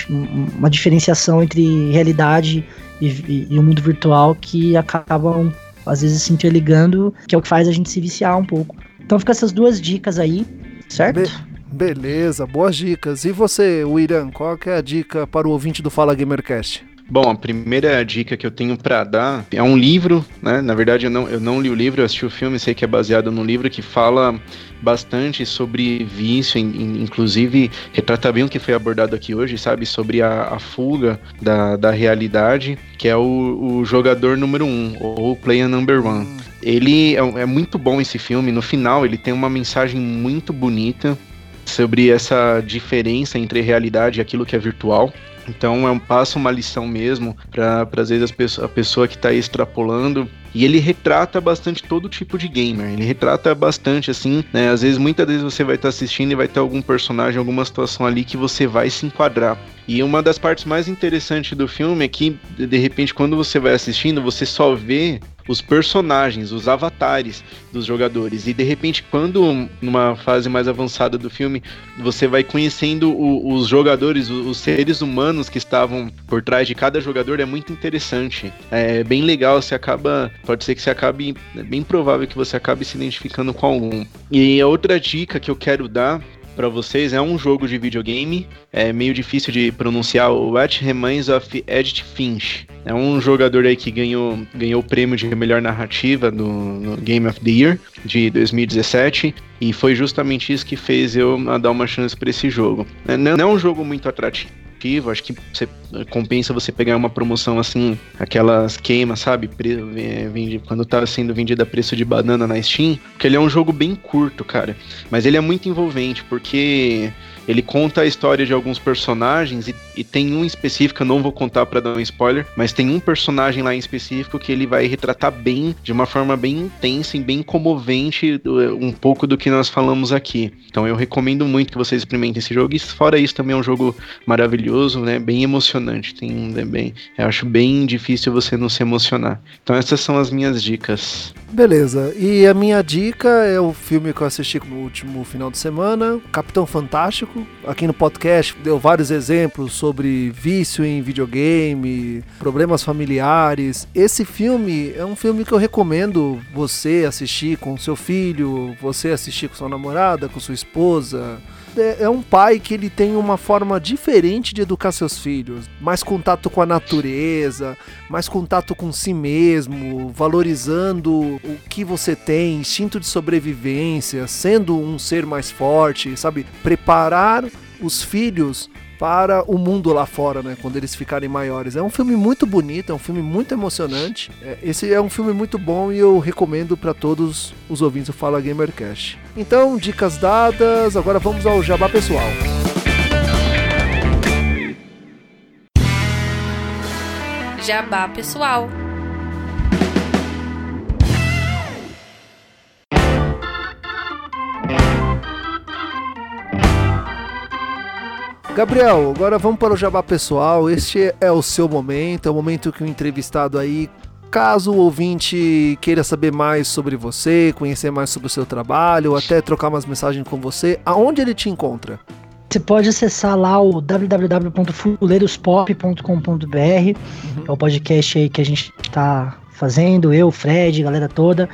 C: uma diferenciação entre realidade e, e, e o mundo virtual que acabam às vezes se interligando, que é o que faz a gente se viciar um pouco. Então fica essas duas dicas aí, certo?
B: Be beleza, boas dicas. E você, William, qual é a dica para o ouvinte do Fala Gamercast?
D: Bom, a primeira dica que eu tenho para dar é um livro, né? Na verdade, eu não, eu não li o livro, eu assisti o filme, sei que é baseado no livro que fala bastante sobre vício, inclusive retrata bem o que foi abordado aqui hoje, sabe? Sobre a, a fuga da, da realidade, que é o, o jogador número um, ou player number one. Ele é, é muito bom esse filme, no final ele tem uma mensagem muito bonita sobre essa diferença entre realidade e aquilo que é virtual. Então é um passo, uma lição mesmo para às vezes pessoa, a pessoa que está extrapolando. E ele retrata bastante todo tipo de gamer. Ele retrata bastante, assim, né? Às vezes, muitas vezes você vai estar tá assistindo e vai ter algum personagem, alguma situação ali que você vai se enquadrar. E uma das partes mais interessantes do filme é que, de repente, quando você vai assistindo, você só vê os personagens, os avatares dos jogadores. E de repente, quando numa fase mais avançada do filme, você vai conhecendo o, os jogadores, os, os, seres humanos que estavam por trás de cada jogador, é muito interessante. É bem legal, você acaba. Pode ser que você acabe. É bem provável que você acabe se identificando com algum. E a outra dica que eu quero dar para vocês é um jogo de videogame, é meio difícil de pronunciar, o What Remains of Edith Finch. É um jogador aí que ganhou, ganhou o prêmio de melhor narrativa no, no Game of the Year de 2017 e foi justamente isso que fez eu dar uma chance para esse jogo. É, não é um jogo muito atrativo acho que você, compensa você pegar uma promoção assim, aquelas queimas, sabe? Pre, vende, quando tá sendo vendido a preço de banana na Steam, porque ele é um jogo bem curto, cara. Mas ele é muito envolvente, porque ele conta a história de alguns personagens e, e tem um específico, eu não vou contar para dar um spoiler, mas tem um personagem lá em específico que ele vai retratar bem, de uma forma bem intensa e bem comovente, um pouco do que nós falamos aqui. Então eu recomendo muito que vocês experimentem esse jogo. E fora isso, também é um jogo maravilhoso, né? Bem emocionante. Tem é bem, eu acho bem difícil você não se emocionar. Então essas são as minhas dicas.
B: Beleza. E a minha dica é o filme que eu assisti no último final de semana, Capitão Fantástico. Aqui no podcast deu vários exemplos sobre vício em videogame, problemas familiares. Esse filme é um filme que eu recomendo você assistir com seu filho, você assistir com sua namorada, com sua esposa é, é um pai que ele tem uma forma diferente de educar seus filhos, mais contato com a natureza, mais contato com si mesmo, valorizando o que você tem, instinto de sobrevivência, sendo um ser mais forte, sabe? Preparar os filhos para o mundo lá fora, né? Quando eles ficarem maiores. É um filme muito bonito, é um filme muito emocionante. É, esse é um filme muito bom e eu recomendo para todos os ouvintes do Fala Gamercast. Então, dicas dadas, agora vamos ao jabá pessoal.
A: Jabá pessoal.
B: Gabriel, agora vamos para o jabá pessoal. Este é o seu momento, é o momento que o entrevistado aí, caso o ouvinte queira saber mais sobre você, conhecer mais sobre o seu trabalho, ou até trocar umas mensagens com você, aonde ele te encontra?
C: Você pode acessar lá o www.fuleirospop.com.br, uhum. é o podcast aí que a gente está fazendo, eu, Fred, galera toda.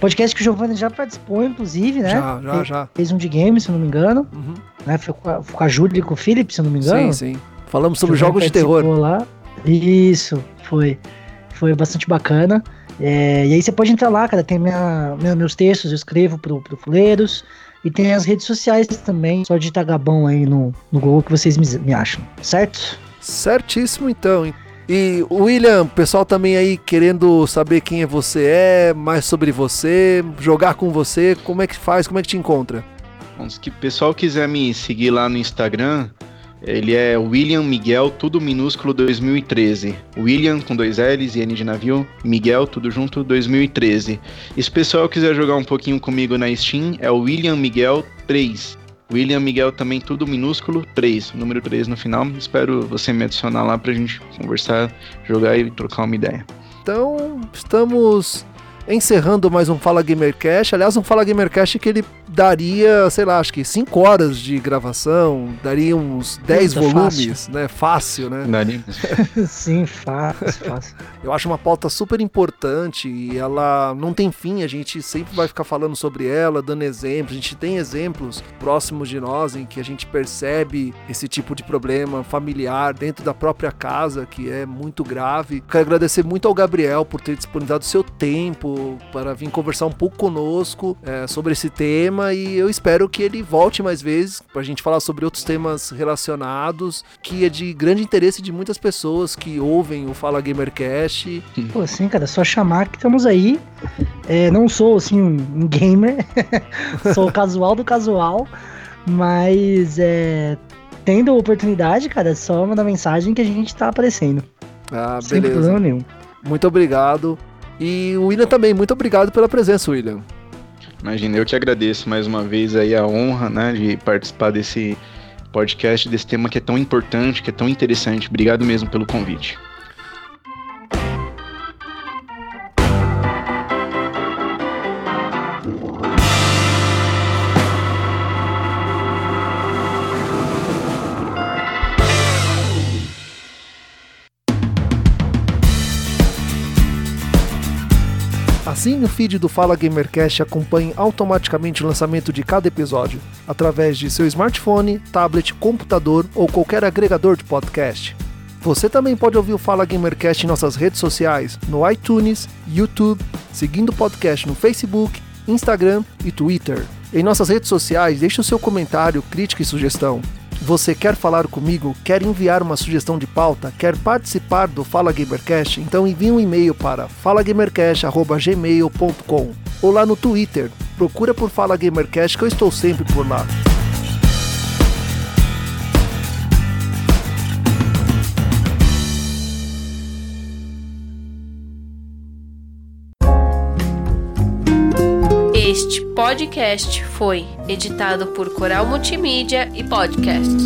C: Podcast que o Giovanni já participou, inclusive, né?
B: Já, já, já.
C: Fez um de game, se eu não me engano. Uhum. Né? Foi com a, com a Júlia e com o Felipe, se não me engano.
B: Sim, sim. Falamos sobre jogos de terror.
C: Lá. Isso, foi. Foi bastante bacana. É, e aí você pode entrar lá, cara. Tem minha, minha, meus textos, eu escrevo pro, pro Fuleiros. E tem as redes sociais também. Só digitar Gabão aí no, no Google que vocês me, me acham, certo?
B: Certíssimo, então. E William, pessoal também aí querendo saber quem você é, mais sobre você, jogar com você, como é que faz, como é que te encontra?
D: Bom, se o pessoal quiser me seguir lá no Instagram, ele é William Miguel, tudo minúsculo 2013. William com dois L's e N de navio, Miguel, tudo junto 2013. E se o pessoal quiser jogar um pouquinho comigo na Steam, é o William Miguel 3. William Miguel também tudo minúsculo, 3, número 3 no final. Espero você me adicionar lá pra gente conversar, jogar e trocar uma ideia.
B: Então, estamos encerrando mais um Fala Gamercast. Aliás, um Fala Gamercast que ele daria, sei lá, acho que 5 horas de gravação, daria uns 10 volumes, fácil. né? Fácil, né? (laughs)
C: Sim, fácil, fácil.
B: Eu acho uma pauta super importante e ela não tem fim, a gente sempre vai ficar falando sobre ela, dando exemplos. A gente tem exemplos próximos de nós em que a gente percebe esse tipo de problema familiar dentro da própria casa, que é muito grave. Quero agradecer muito ao Gabriel por ter disponibilizado seu tempo para vir conversar um pouco conosco é, sobre esse tema e eu espero que ele volte mais vezes pra gente falar sobre outros temas relacionados, que é de grande interesse de muitas pessoas que ouvem o Fala Gamercast.
C: Pô, sim, cara, só chamar que estamos aí. É, não sou, assim, um gamer, (laughs) sou casual do casual, mas é, tendo a oportunidade, cara, é só mandar mensagem que a gente tá aparecendo.
B: Ah, beleza. Sem problema nenhum. Muito obrigado. E o William também, muito obrigado pela presença, William.
D: Imagina, eu que agradeço mais uma vez aí a honra, né, de participar desse podcast, desse tema que é tão importante, que é tão interessante. Obrigado mesmo pelo convite.
B: Assine o feed do Fala Gamercast acompanhe automaticamente o lançamento de cada episódio, através de seu smartphone, tablet, computador ou qualquer agregador de podcast. Você também pode ouvir o Fala Gamercast em nossas redes sociais, no iTunes, YouTube, seguindo o podcast no Facebook, Instagram e Twitter. Em nossas redes sociais, deixe o seu comentário, crítica e sugestão. Você quer falar comigo? Quer enviar uma sugestão de pauta? Quer participar do Fala Gamercast? Então envie um e-mail para falagamercast@gmail.com ou lá no Twitter. Procura por Fala Gamercast que eu estou sempre por lá.
A: Podcast foi editado por Coral Multimídia e Podcasts.